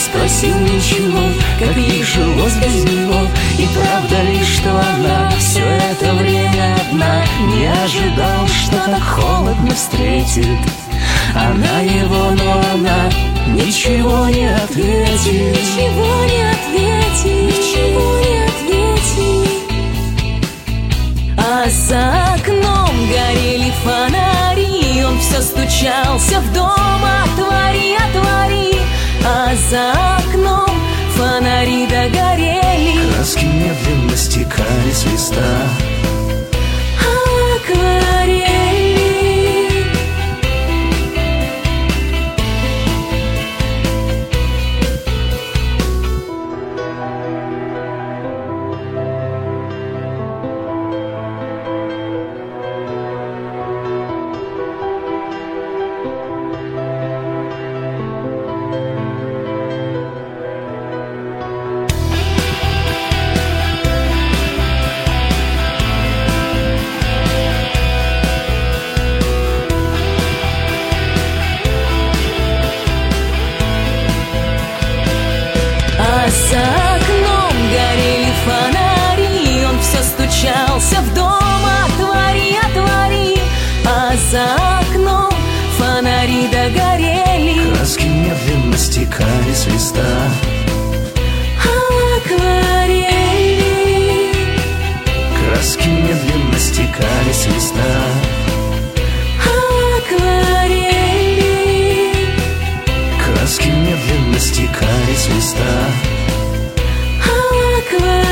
Спросил ничего, как ей жилось без него. И правда ли, что она все это время одна Не ожидал, что так холодно встретит. Она его, но она ничего не ответит. Ничего не ответит Ничего не ответит. А за окном горели фонари Он все стучался в дом Отвори, отвори А за окном фонари догорели. Краски медленно стекали с листа махали свиста. А акварели Краски медленно стекали с листа акварели Краски медленно стекали с листа акварели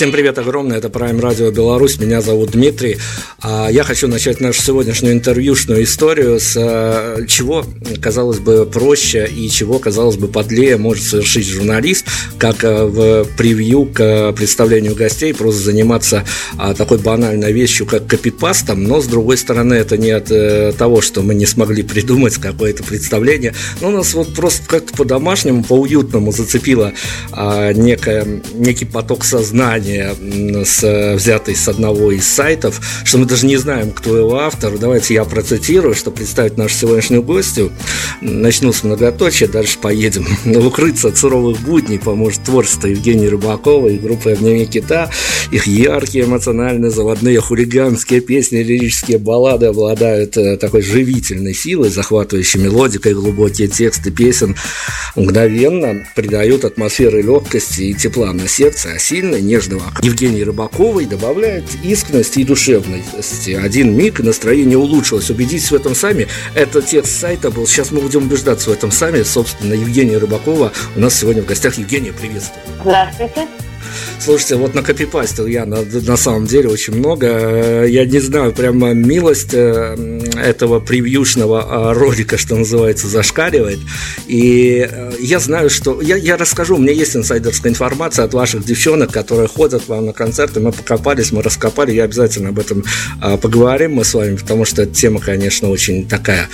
Всем привет огромное, это Prime Radio Беларусь, меня зовут Дмитрий. А я хочу начать нашу сегодняшнюю интервьюшную историю с э, чего, казалось бы, проще и чего, казалось бы, подлее может совершить журналист, как э, в превью к представлению гостей просто заниматься а, такой банальной вещью, как копипастом, но, с другой стороны, это не от э, того, что мы не смогли придумать какое-то представление, но нас вот просто как-то по-домашнему, по-уютному зацепило а, некое, некий поток сознания название с, взятый с одного из сайтов, что мы даже не знаем, кто его автор. Давайте я процитирую, чтобы представить нашу сегодняшнюю гостью. Начну с многоточия, дальше поедем. Укрыться от суровых будней поможет творчество Евгения Рыбакова и группы «Обними кита». Их яркие, эмоциональные, заводные, хулиганские песни, лирические баллады обладают э, такой живительной силой, захватывающей мелодикой, глубокие тексты песен мгновенно придают атмосферы легкости и тепла на сердце, а сильный, нежный Рыбак. Евгений Рыбаковой добавляет искренности и душевности. Один миг, настроение улучшилось. Убедитесь в этом сами. Это текст сайта был. Сейчас мы будем убеждаться в этом сами. Собственно, Евгения Рыбакова у нас сегодня в гостях. Евгения, приветствую. Здравствуйте. Слушайте, вот накопипастил я на, на самом деле очень много. Я не знаю, прямо милость э, этого превьюшного а, ролика, что называется, зашкаливает. И э, я знаю, что... Я, я расскажу, у меня есть инсайдерская информация от ваших девчонок, которые ходят вам на концерты. Мы покопались, мы раскопали. Я обязательно об этом а, поговорим мы с вами, потому что тема, конечно, очень такая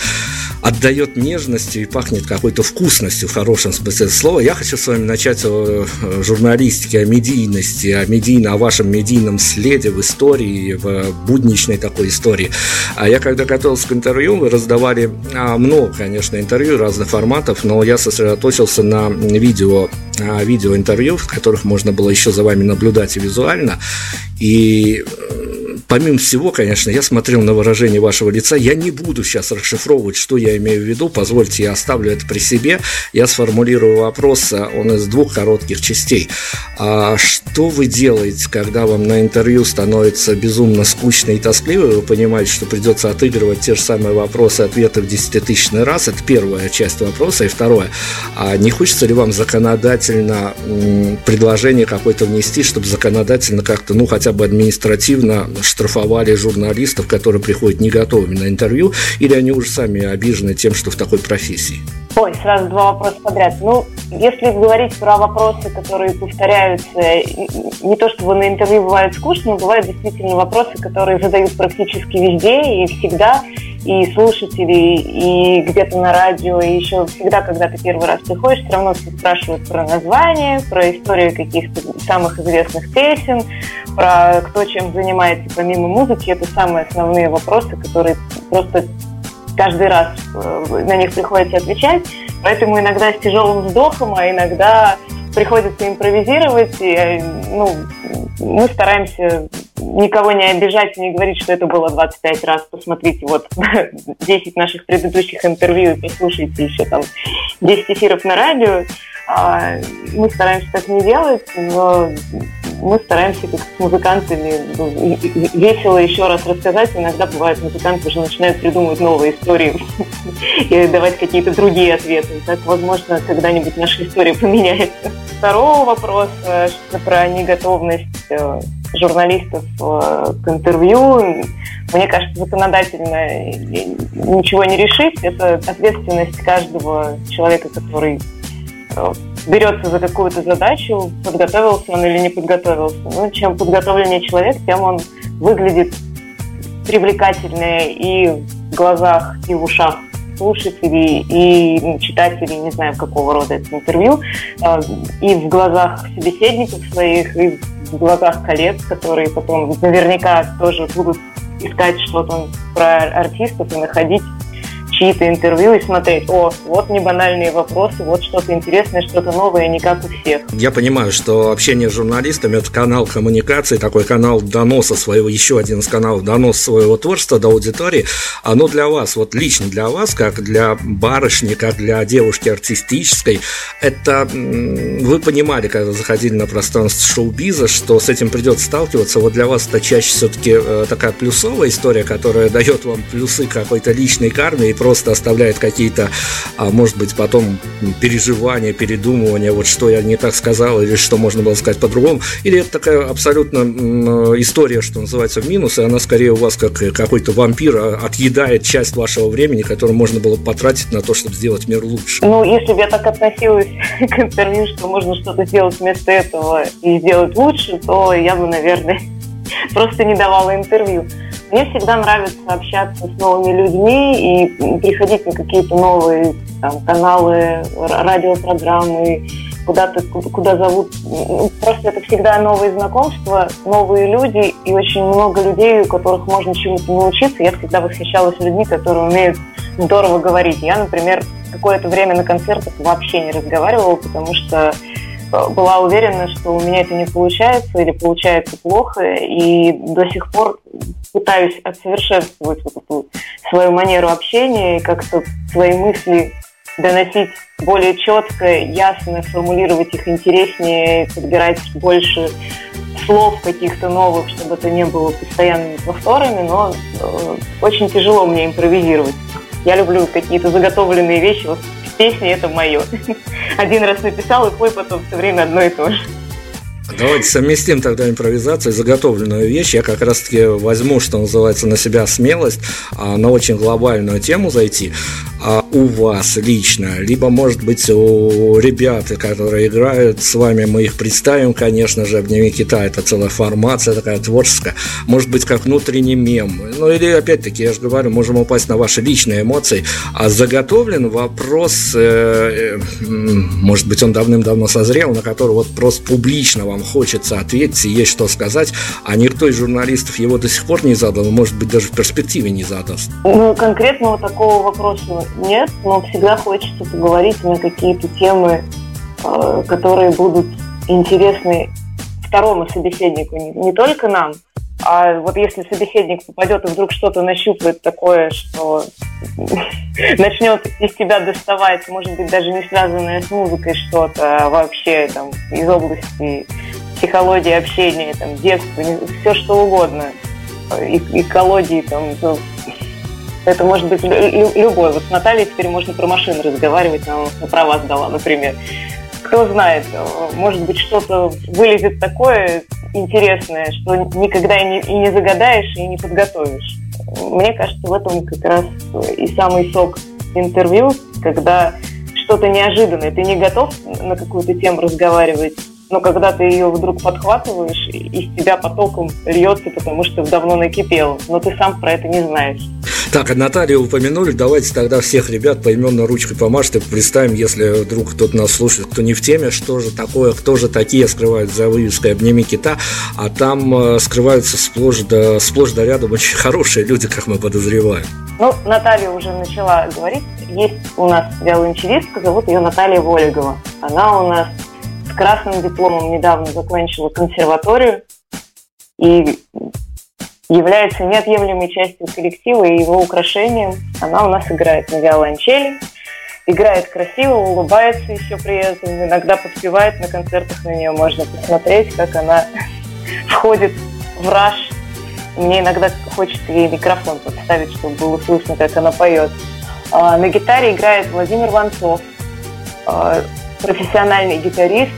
отдает нежностью и пахнет какой-то вкусностью в хорошем смысле слова. Я хочу с вами начать о журналистике, о медийности, о, медийно, о вашем медийном следе в истории, в будничной такой истории. А я когда готовился к интервью, вы раздавали а, много, конечно, интервью разных форматов, но я сосредоточился на видео, а, видеоинтервью, в которых можно было еще за вами наблюдать визуально. И помимо всего, конечно, я смотрел на выражение вашего лица. Я не буду сейчас расшифровывать, что я имею в виду. Позвольте, я оставлю это при себе. Я сформулирую вопрос, а, он из двух коротких частей. А что вы делаете, когда вам на интервью становится безумно скучно и тоскливо, вы понимаете, что придется отыгрывать те же самые вопросы ответы в десятитысячный раз? Это первая часть вопроса. И второе, а не хочется ли вам законодательно предложение какое-то внести, чтобы законодательно как-то, ну, хотя бы административно штрафовали журналистов, которые приходят не готовыми на интервью, или они уже сами обижены тем, что в такой профессии? Ой, сразу два вопроса подряд. Ну, если говорить про вопросы, которые повторяются, не то чтобы на интервью бывает скучно, но бывают действительно вопросы, которые задают практически везде и всегда, и слушатели, и где-то на радио, и еще всегда, когда ты первый раз приходишь, все равно все спрашивают про название, про историю каких-то самых известных песен, про кто чем занимается помимо музыки. Это самые основные вопросы, которые просто каждый раз э, на них приходится отвечать, поэтому иногда с тяжелым вздохом, а иногда приходится импровизировать. И, э, ну, мы стараемся никого не обижать не говорить, что это было 25 раз. Посмотрите, вот 10 наших предыдущих интервью послушайте еще там 10 эфиров на радио. А, мы стараемся так не делать, но мы стараемся как с музыкантами ну, весело еще раз рассказать. Иногда бывает, музыканты уже начинают придумывать новые истории и давать какие-то другие ответы. Так, возможно, когда-нибудь наша история поменяется. Второго вопроса, что про неготовность э, журналистов э, к интервью. Мне кажется, законодательно ничего не решить. Это ответственность каждого человека, который э, берется за какую-то задачу, подготовился он или не подготовился. Ну, чем подготовленнее человек, тем он выглядит привлекательнее и в глазах, и в ушах слушателей и читателей, не знаю, какого рода это интервью, э, и в глазах собеседников своих, и в глазах коллег, которые потом наверняка тоже будут искать что-то про артистов и находить чьи-то интервью и смотреть, о, вот не банальные вопросы, вот что-то интересное, что-то новое, не как у всех. Я понимаю, что общение с журналистами – это канал коммуникации, такой канал доноса своего, еще один из каналов доноса своего творчества до аудитории. Оно для вас, вот лично для вас, как для барышни, как для девушки артистической, это вы понимали, когда заходили на пространство шоу-биза, что с этим придется сталкиваться. Вот для вас это чаще все-таки э, такая плюсовая история, которая дает вам плюсы какой-то личной карме и просто оставляет какие-то, а, может быть, потом переживания, передумывания, вот что я не так сказал или что можно было сказать по-другому, или это такая абсолютно история, что называется, в минус, и она скорее у вас как какой-то вампир а, отъедает часть вашего времени, которое можно было потратить на то, чтобы сделать мир лучше. Ну, если бы я так относилась к интервью, что можно что-то сделать вместо этого и сделать лучше, то я бы, наверное, просто не давала интервью. Мне всегда нравится общаться с новыми людьми и приходить на какие-то новые там, каналы, радиопрограммы, куда-то, куда зовут. Ну, просто это всегда новые знакомства, новые люди и очень много людей, у которых можно чему-то научиться. Я всегда восхищалась людьми, которые умеют здорово говорить. Я, например, какое-то время на концертах вообще не разговаривала, потому что была уверена, что у меня это не получается или получается плохо, и до сих пор пытаюсь отсовершенствовать вот эту свою манеру общения и как-то свои мысли доносить более четко, ясно, формулировать их интереснее, подбирать больше слов каких-то новых, чтобы это не было постоянными повторами, но э, очень тяжело мне импровизировать. Я люблю какие-то заготовленные вещи. Вот песни это мое. Один раз написал и пой потом все время одно и то же. Давайте совместим тогда импровизацию заготовленную вещь. Я как раз-таки возьму, что называется, на себя смелость а, на очень глобальную тему зайти. У вас лично, либо, может быть, у ребят, которые играют с вами, мы их представим, конечно же, в Дневе Китая. Это целая формация такая творческая. Может быть, как внутренний мем. Ну, или, опять-таки, я же говорю, можем упасть на ваши личные эмоции. А заготовлен вопрос, э, э, может быть, он давным-давно созрел, на который вот просто публично вам хочется ответить, и есть что сказать, а никто из журналистов его до сих пор не задал, может быть, даже в перспективе не задаст? Ну, конкретного такого вопроса нет, но всегда хочется поговорить на какие-то темы, э, которые будут интересны второму собеседнику, не, только нам, а вот если собеседник попадет и вдруг что-то нащупает такое, что начнет из тебя доставать, может быть, даже не связанное с музыкой что-то, а вообще там из области психологии общения, там, детства, все что угодно, и, экологии, там, это может быть любой. Вот с Натальей теперь можно про машины разговаривать, она на права сдала, например. Кто знает, может быть, что-то вылезет такое интересное, что никогда и не, и не загадаешь, и не подготовишь. Мне кажется, в этом как раз и самый сок интервью, когда что-то неожиданное, ты не готов на какую-то тему разговаривать, но когда ты ее вдруг подхватываешь, из тебя потоком льется, потому что давно накипело, но ты сам про это не знаешь. Так, Наталью упомянули, давайте тогда всех ребят поименно ручкой помашем, представим, если вдруг кто-то нас слушает, кто не в теме, что же такое, кто же такие скрывают за вывеской «Обними кита», а там э, скрываются сплошь да, сплошь да рядом очень хорошие люди, как мы подозреваем. Ну, Наталья уже начала говорить, есть у нас виолончелистка, зовут ее Наталья Волегова. Она у нас красным дипломом недавно закончила консерваторию и является неотъемлемой частью коллектива и его украшением. Она у нас играет на виолончели, играет красиво, улыбается еще при этом, иногда подпевает на концертах на нее, можно посмотреть, как она входит в раш. Мне иногда хочется ей микрофон подставить, чтобы было слышно, как она поет. А, на гитаре играет Владимир Ванцов, а, профессиональный гитарист,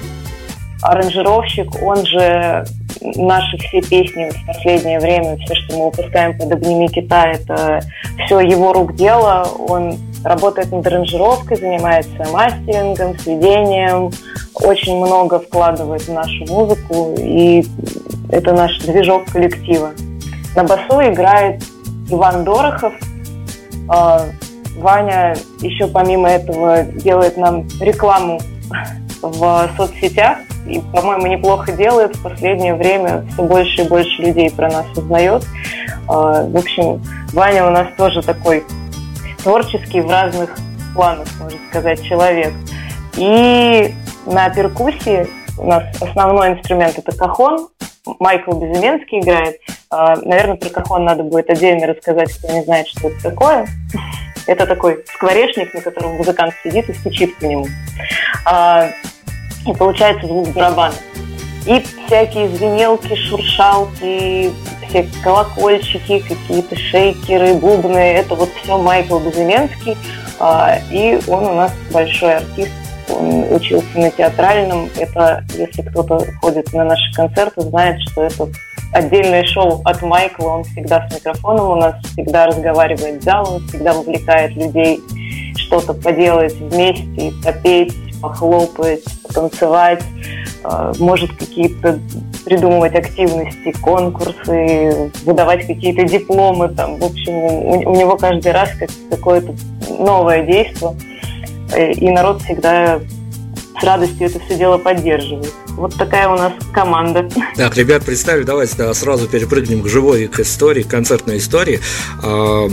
аранжировщик, он же наши все песни в последнее время, все, что мы выпускаем под «Обними кита», это все его рук дело. Он работает над аранжировкой, занимается мастерингом, сведением, очень много вкладывает в нашу музыку, и это наш движок коллектива. На басу играет Иван Дорохов. А, Ваня еще помимо этого делает нам рекламу в соцсетях и, по-моему, неплохо делает. В последнее время все больше и больше людей про нас узнает. А, в общем, Ваня у нас тоже такой творческий в разных планах, можно сказать, человек. И на перкуссии у нас основной инструмент это кахон. Майкл Безыменский играет. А, наверное, про кахон надо будет отдельно рассказать, кто не знает, что это такое. Это такой скворечник, на котором музыкант сидит и стучит по нему. И получается звук барабана. И всякие звенелки, шуршалки, все колокольчики, какие-то шейкеры, бубны, это вот все Майкл Безыменский, а, и он у нас большой артист, он учился на театральном. Это, если кто-то ходит на наши концерты, знает, что это отдельное шоу от Майкла. Он всегда с микрофоном у нас, всегда разговаривает с залом, всегда вовлекает людей что-то поделать вместе, попеть, похлопать, потанцевать, а, может какие-то придумывать активности, конкурсы, выдавать какие-то дипломы. Там. В общем, у, него каждый раз как, какое-то новое действие. Э, и народ всегда с радостью это все дело поддерживает. Вот такая у нас команда. Так, ребят, представили, давайте да, сразу перепрыгнем к живой к истории, к концертной истории. А,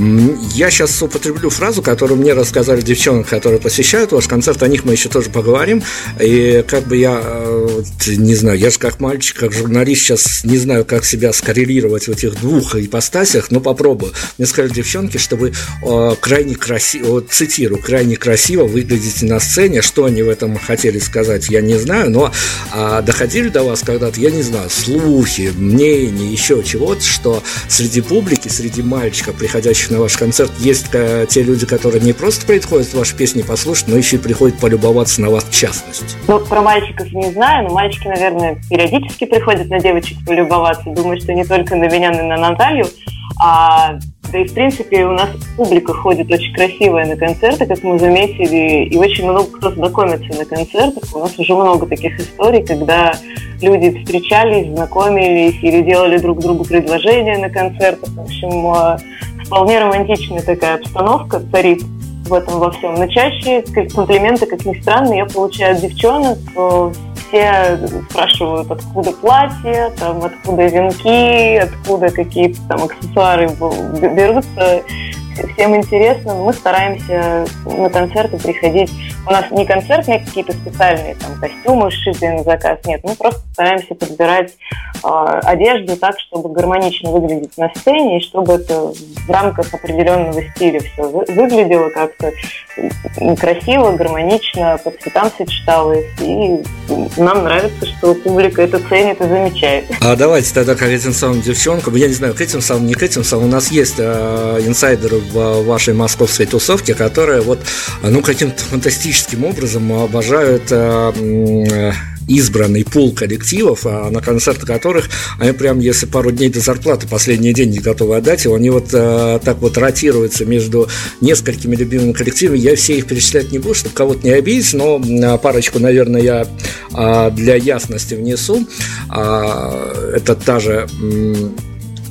я сейчас употреблю фразу, которую мне рассказали девчонки, которые посещают ваш концерт, о них мы еще тоже поговорим. И как бы я, э, не знаю, я же как мальчик, как журналист сейчас не знаю, как себя скоррелировать в этих двух ипостасях, но попробую. Мне сказали девчонки, что вы э, крайне красиво, вот цитирую, крайне красиво выглядите на сцене. Что они в этом хотели сказать, я не знаю, но а, а доходили до вас когда-то, я не знаю, слухи, мнения, еще чего-то, что среди публики, среди мальчиков, приходящих на ваш концерт, есть э, те люди, которые не просто приходят ваши песни послушать, но еще и приходят полюбоваться на вас в частности? Ну, про мальчиков не знаю, но мальчики, наверное, периодически приходят на девочек полюбоваться. Думаю, что не только на меня, но и на Наталью. А да и, в принципе, у нас публика ходит очень красивая на концерты, как мы заметили, и очень много кто знакомится на концертах. У нас уже много таких историй, когда люди встречались, знакомились или делали друг другу предложения на концертах. В общем, э, вполне романтичная такая обстановка царит в этом во всем. Но чаще комплименты, как ни странно, я получаю от девчонок. Все спрашивают, откуда платье, там, откуда венки, откуда какие-то там аксессуары берутся всем интересно, мы стараемся на концерты приходить. У нас не концертные какие-то специальные там костюмы сшитые на заказ, нет, мы просто стараемся подбирать э, одежду так, чтобы гармонично выглядеть на сцене и чтобы это в рамках определенного стиля все выглядело как-то красиво, гармонично, по цветам сочеталось. И нам нравится, что публика это ценит и замечает. А давайте тогда к этим самым девчонкам, я не знаю, к этим самым, не к этим самым, у нас есть э, инсайдеры в вашей московской тусовке, которые вот, ну, каким-то фантастическим образом обожают э, избранный пул коллективов, а на концерты которых они прям, если пару дней до зарплаты последний день не готовы отдать, его, они вот э, так вот ротируются между несколькими любимыми коллективами. Я все их перечислять не буду, чтобы кого-то не обидеть, но э, парочку, наверное, я э, для ясности внесу. Э, это та же э,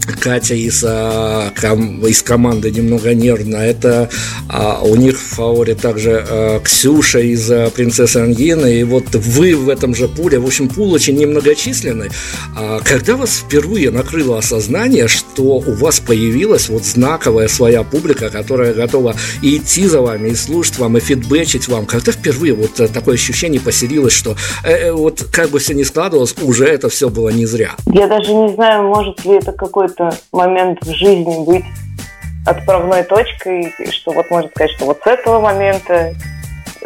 Катя из, а, ком, из команды немного нервно. Это а, у них в фаворе также а, Ксюша из а, «Принцессы Ангины». И вот вы в этом же пуле. В общем, пул очень немногочисленный. А, когда вас впервые накрыло осознание, что у вас появилась вот знаковая своя публика, которая готова и идти за вами, и слушать вам, и фидбэчить вам, когда впервые вот такое ощущение поселилось, что э, э, вот как бы все ни складывалось, уже это все было не зря? Я даже не знаю, может ли это какой-то какой-то момент в жизни быть отправной точкой, что вот можно сказать, что вот с этого момента,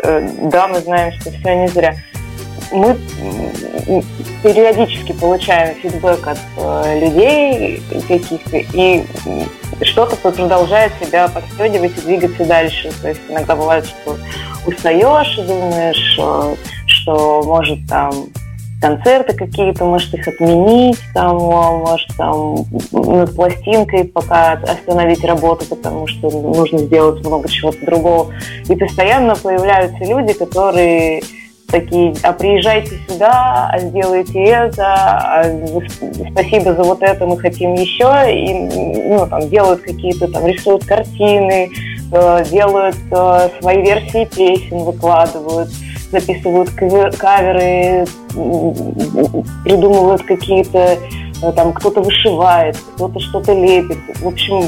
э, да, мы знаем, что все не зря. Мы периодически получаем фидбэк от э, людей каких-то, и что-то продолжает себя подстегивать и двигаться дальше. То есть иногда бывает, что устаешь и думаешь, э, что может там концерты какие-то, может их отменить, там, может там над пластинкой пока остановить работу, потому что нужно сделать много чего-то другого. И постоянно появляются люди, которые такие, а приезжайте сюда, а сделайте это, а спасибо за вот это, мы хотим еще, и ну, там, делают какие-то, там, рисуют картины, э, делают э, свои версии песен, выкладывают – записывают каверы, придумывают какие-то э, там кто-то вышивает, кто-то что-то лепит. В общем,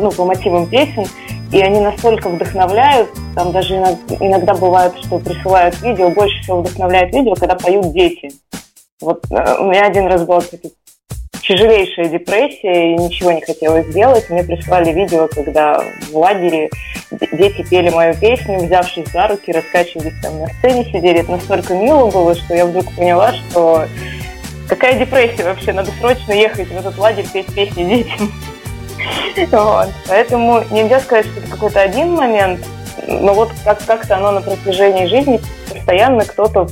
ну, по мотивам песен. И они настолько вдохновляют, там даже иногда, бывает, что присылают видео, больше всего вдохновляет видео, когда поют дети. Вот э, у меня один раз был тяжелейшая депрессия, и ничего не хотела сделать. Мне прислали видео, когда в лагере дети пели мою песню, взявшись за руки, раскачивались там на сцене, сидели. Это настолько мило было, что я вдруг поняла, что какая депрессия вообще, надо срочно ехать в этот лагерь, петь песни детям. Вот. Поэтому нельзя сказать, что это какой-то один момент, но вот как- как-то оно на протяжении жизни постоянно кто-то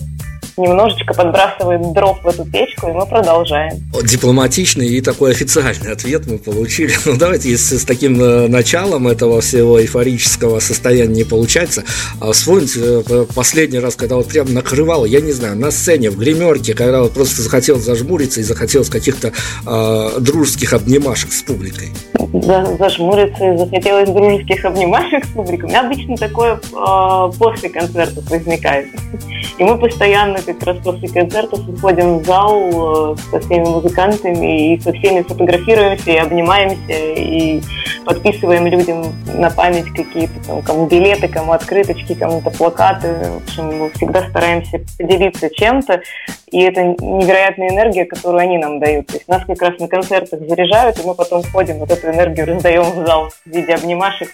немножечко подбрасывает дров в эту печку, и мы продолжаем. Дипломатичный и такой официальный ответ мы получили. Ну, давайте, если с таким э, началом этого всего эйфорического состояния не получается, а вспомните э, последний раз, когда вот прям накрывало, я не знаю, на сцене, в гримерке, когда вот просто захотелось зажмуриться и захотелось каких-то э, дружеских обнимашек с публикой. За- зажмуриться и захотелось дружеских обнимашек с публикой. У меня обычно такое э, после концертов возникает. И мы постоянно как раз после концертов уходим в зал э, со всеми музыкантами и со всеми фотографируемся и обнимаемся и подписываем людям на память какие-то там, кому билеты, кому открыточки, кому-то плакаты. В общем, мы всегда стараемся поделиться чем-то, и это невероятная энергия, которую они нам дают. То есть нас как раз на концертах заряжают, и мы потом ходим, вот эту энергию раздаем в зал в виде обнимашек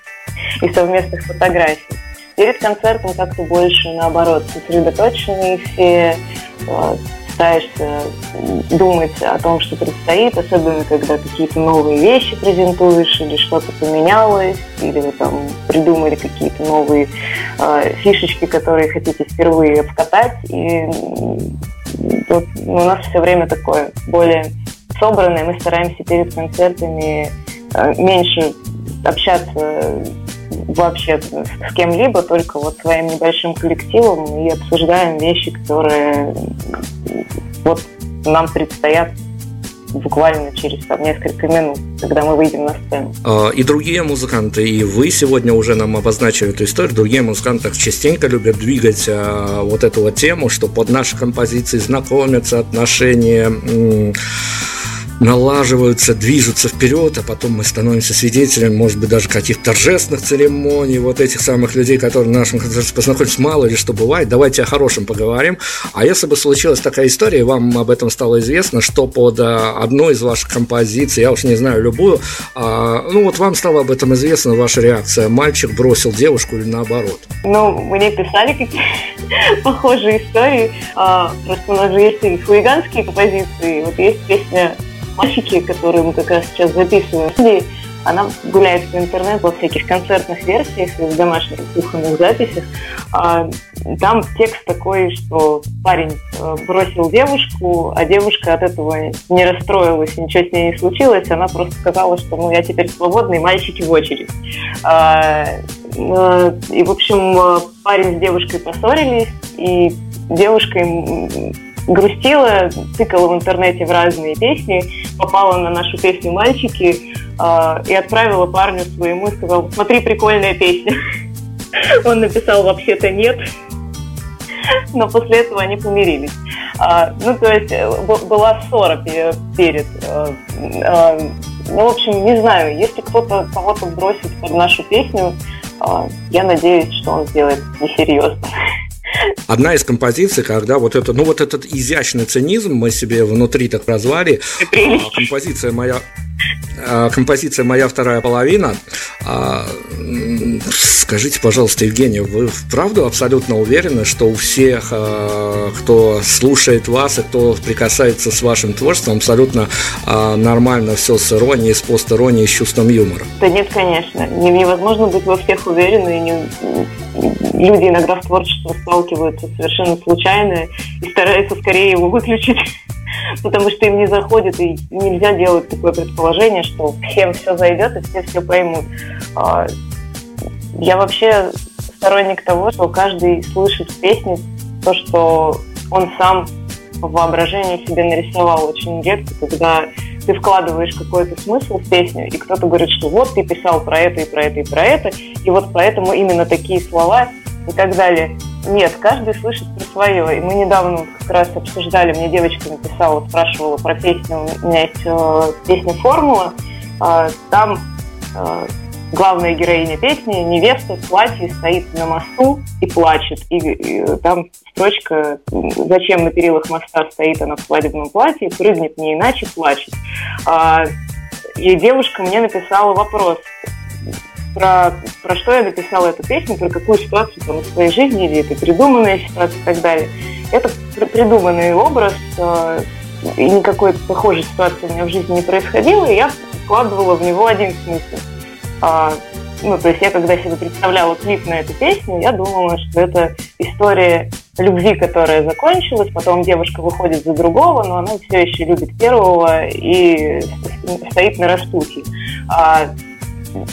и совместных фотографий. Перед концертом как-то больше, наоборот, сосредоточенные все, э, стараешься думать о том, что предстоит, особенно когда какие-то новые вещи презентуешь, или что-то поменялось, или вы там придумали какие-то новые э, фишечки, которые хотите впервые обкатать. И вот у нас все время такое более собранное. Мы стараемся перед концертами э, меньше общаться вообще с кем-либо, только вот своим небольшим коллективом и обсуждаем вещи, которые вот нам предстоят буквально через там, несколько минут, когда мы выйдем на сцену. А, И другие музыканты, и вы сегодня уже нам обозначили эту историю, другие музыканты частенько любят двигать а, вот эту вот тему, что под наши композиции знакомятся, отношения налаживаются, движутся вперед, а потом мы становимся свидетелями, может быть, даже каких-то торжественных церемоний, вот этих самых людей, которые на нашем концерте познакомились, мало ли что бывает, давайте о хорошем поговорим. А если бы случилась такая история, и вам об этом стало известно, что под а, одной из ваших композиций, я уж не знаю, любую, а, ну вот вам стало об этом известно, ваша реакция, мальчик бросил девушку или наоборот? Ну, мне писали какие похожие истории. А, Просто у нас же есть и хулиганские композиции. Вот есть песня «Мальчики», которую мы как раз сейчас записываем в. Она гуляет по интернету во всяких концертных версиях в домашних кухонных записях. А, Там текст такой, что парень э, бросил девушку, а девушка от этого не расстроилась, ничего с ней не случилось. Она просто сказала, что ну я теперь свободный, мальчики в очередь. А, э, И, в общем, э, парень с девушкой поссорились, и девушка им грустила, тыкала в интернете в разные песни, попала на нашу песню «Мальчики» э, и отправила парню своему и сказала, смотри, прикольная песня. Он написал «вообще-то нет», но после этого они помирились. А, ну, то есть э, б- была ссора пе- перед. э, э, ну, в общем, не знаю, если кто-то кого-то бросит под нашу песню, э, я надеюсь, что он сделает несерьезно. Одна из композиций, когда вот это, ну вот этот изящный цинизм мы себе внутри так прозвали, а, композиция моя а, композиция «Моя вторая половина». А, Скажите, пожалуйста, Евгения, вы вправду абсолютно уверены, что у всех, кто слушает вас и кто прикасается с вашим творчеством, абсолютно нормально все с иронией, с пост-иронией, с чувством юмора? Да нет, конечно. Не- Невозможно быть во всех уверены. и не- Люди иногда в творчестве сталкиваются совершенно случайно и стараются скорее его выключить, потому что им не заходит, и нельзя делать такое предположение, что всем все зайдет и все все поймут. А, Я вообще сторонник того, что каждый слышит в песне то, что он сам в себе нарисовал. Очень редко, когда ты вкладываешь какой-то смысл в песню, и кто-то говорит, что вот ты писал про это и про это и про это, и вот поэтому именно такие слова и так далее. Нет, каждый слышит про свое. И мы недавно как раз обсуждали, мне девочка написала, спрашивала про песню, у меня есть э, песня «Формула», Э, там э, главная героиня песни, невеста в платье стоит на мосту и плачет. И, и там строчка «Зачем на перилах моста стоит она в свадебном платье, прыгнет не иначе, плачет». А, и девушка мне написала вопрос, про, про что я написала эту песню, про какую ситуацию там, в своей жизни, или это придуманная ситуация и так далее. это придуманный образ, э, и никакой похожей ситуации у меня в жизни не происходило, и я вкладывала в него один смысл. А, ну, то есть я, когда себе представляла клип на эту песню, я думала, что это история любви, которая закончилась, потом девушка выходит за другого, но она все еще любит первого и стоит на распутье. А,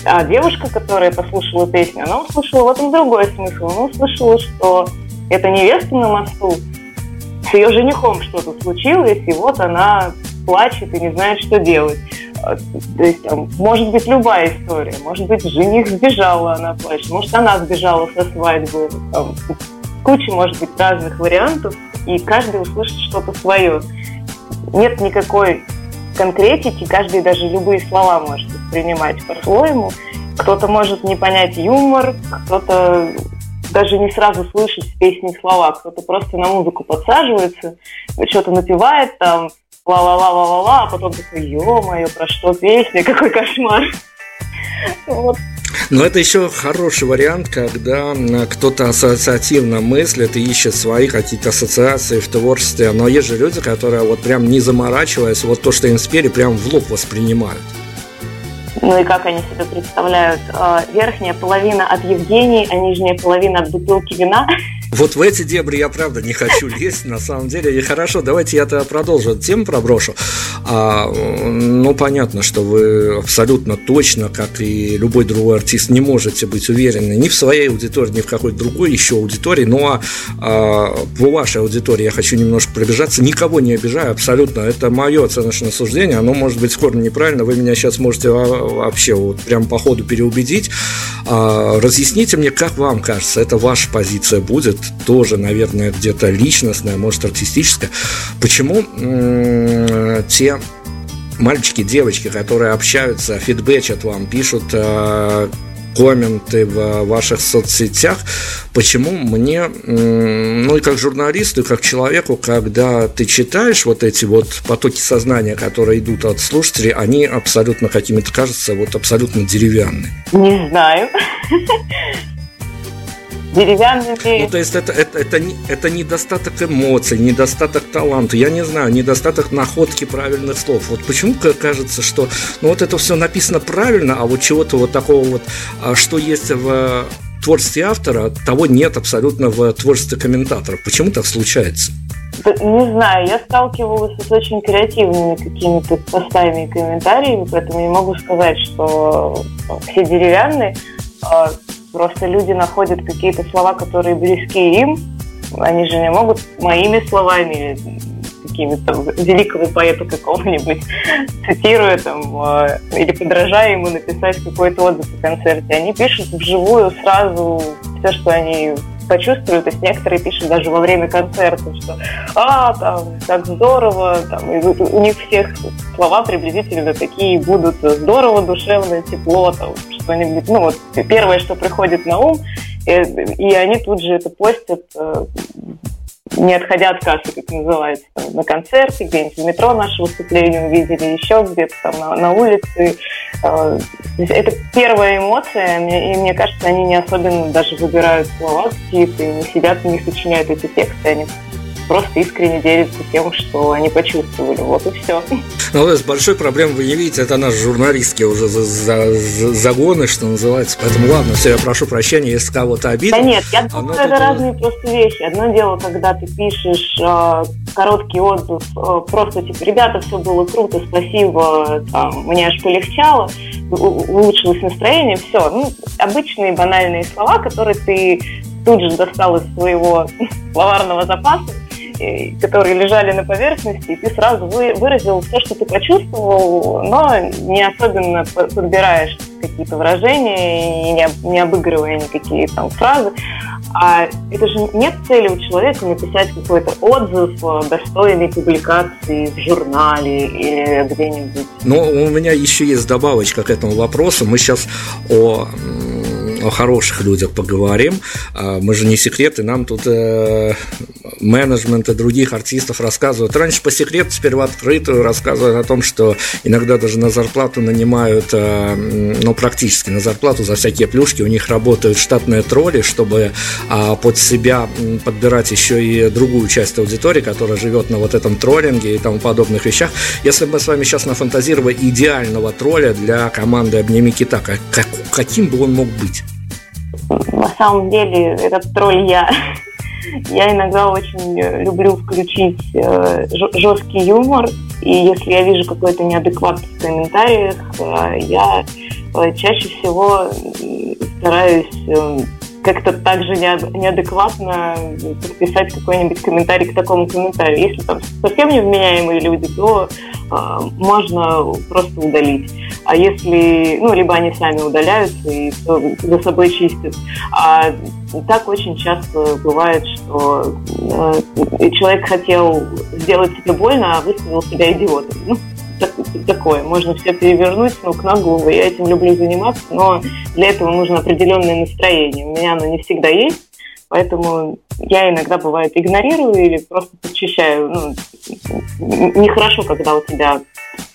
а девушка, которая послушала песню, она услышала в этом другой смысл. Она услышала, что это невеста на мосту, с ее женихом что-то случилось, и вот она плачет и не знает, что делать. А, то есть там, может быть любая история. Может быть, жених сбежал, а она плачет. Может, она сбежала со свадьбы. Там, куча, может быть, разных вариантов, и каждый услышит что-то свое. Нет никакой конкретики, каждый даже любые слова может воспринимать по-своему. Кто-то может не понять юмор, кто-то даже не сразу слышать в песне слова, кто-то просто на музыку подсаживается, что-то напевает там, ла-ла-ла-ла-ла-ла, а потом такой, ё-моё, про что песня, какой кошмар. Вот. Но это еще хороший вариант, когда кто-то ассоциативно мыслит и ищет свои какие-то ассоциации в творчестве. Но есть же люди, которые вот прям не заморачиваясь, вот то, что им спели, прям в лоб воспринимают. Ну и как они себе представляют? А, верхняя половина от Евгении, а нижняя половина от бутылки вина. Вот в эти дебри я правда не хочу лезть, на самом деле. И хорошо, давайте я тогда продолжу эту тему проброшу. А, ну, понятно, что вы абсолютно точно, как и любой другой артист, не можете быть уверены ни в своей аудитории, ни в какой-то другой еще аудитории. Но ну, а, по вашей аудитории я хочу немножко пробежаться. Никого не обижаю, абсолютно. Это мое оценочное суждение. Оно может быть скоро неправильно. Вы меня сейчас можете вообще вот прям по ходу переубедить. А, разъясните мне, как вам кажется, это ваша позиция будет, тоже, наверное, где-то личностная, может, артистическая. Почему те мальчики, девочки, которые общаются, фидбэчат вам, пишут э, комменты в ваших соцсетях, почему мне, ну и как журналисту, и как человеку, когда ты читаешь вот эти вот потоки сознания, которые идут от слушателей, они абсолютно какими-то кажутся вот абсолютно деревянные. Не знаю деревянными. Ну, то есть это, это, это, это недостаток эмоций, недостаток таланта, я не знаю, недостаток находки правильных слов. Вот почему кажется, что ну вот это все написано правильно, а вот чего-то вот такого вот, а что есть в творчестве автора, того нет абсолютно в творчестве комментатора. Почему так случается? Не знаю, я сталкивалась с очень креативными какими-то постами и комментариями, поэтому не могу сказать, что все деревянные. Просто люди находят какие-то слова, которые близки им. Они же не могут моими словами какими-то великого поэта какого-нибудь, цитируя там, э, или подражая ему написать какой-то отзыв о концерте. Они пишут вживую сразу все, что они почувствовали. То есть некоторые пишут даже во время концерта, что «А, там, так здорово!» там, и У них всех слова приблизительно такие будут «здорово», «душевно», «тепло», там, что-нибудь. Ну, вот первое, что приходит на ум, и, и они тут же это постят э, не отходя от кассы, как называется, там, на концерте, где-нибудь в метро наше выступление увидели, еще где-то там на, на улице. Э, это первая эмоция, и мне кажется, они не особенно даже выбирают слова какие-то, и не сидят и не сочиняют эти тексты, они просто искренне делятся тем, что они почувствовали. Вот и все. Ну, есть большой проблемы вы не видите, это наши журналистские уже за, за, за, загоны, что называется. Поэтому ладно, все, я прошу прощения, если кого-то обидел. Да нет, я думаю, это тут... разные просто вещи. Одно дело, когда ты пишешь э, короткий отзыв, э, просто типа, ребята, все было круто, спасибо, там, мне аж полегчало, улучшилось настроение, все. Ну, обычные банальные слова, которые ты тут же достал из своего словарного запаса, которые лежали на поверхности, и ты сразу выразил все, что ты почувствовал, но не особенно подбираешь какие-то выражения не, не обыгрывая никакие там фразы. А это же нет цели у человека написать какой-то отзыв достойной публикации в журнале или где-нибудь. Но у меня еще есть добавочка к этому вопросу. Мы сейчас о о хороших людях поговорим. А, мы же не секреты, нам тут э, менеджмент других артистов рассказывают. Раньше по секрету, в открытую рассказывают о том, что иногда даже на зарплату нанимают, э, ну, практически на зарплату за всякие плюшки. У них работают штатные тролли, чтобы а, под себя подбирать еще и другую часть аудитории, которая живет на вот этом троллинге и тому подобных вещах. Если бы мы с вами сейчас нафантазировали идеального тролля для команды «Обними кита», как, каким бы он мог быть? На самом деле, этот тролль я. Я иногда очень люблю включить э, жесткий юмор, и если я вижу какой-то неадекват в комментариях, э, я э, чаще всего стараюсь как-то так же неадекватно подписать какой-нибудь комментарий к такому комментарию. Если там совсем невменяемые люди, то э, можно просто удалить. А если, ну, либо они сами удаляются и за собой чистят. А так очень часто бывает, что э, человек хотел сделать себе больно, а выставил себя идиотом. Такое. Можно все перевернуть с ног на голову. Я этим люблю заниматься, но для этого нужно определенное настроение. У меня оно не всегда есть, поэтому я иногда, бывает, игнорирую или просто подчищаю. Ну, нехорошо, когда у тебя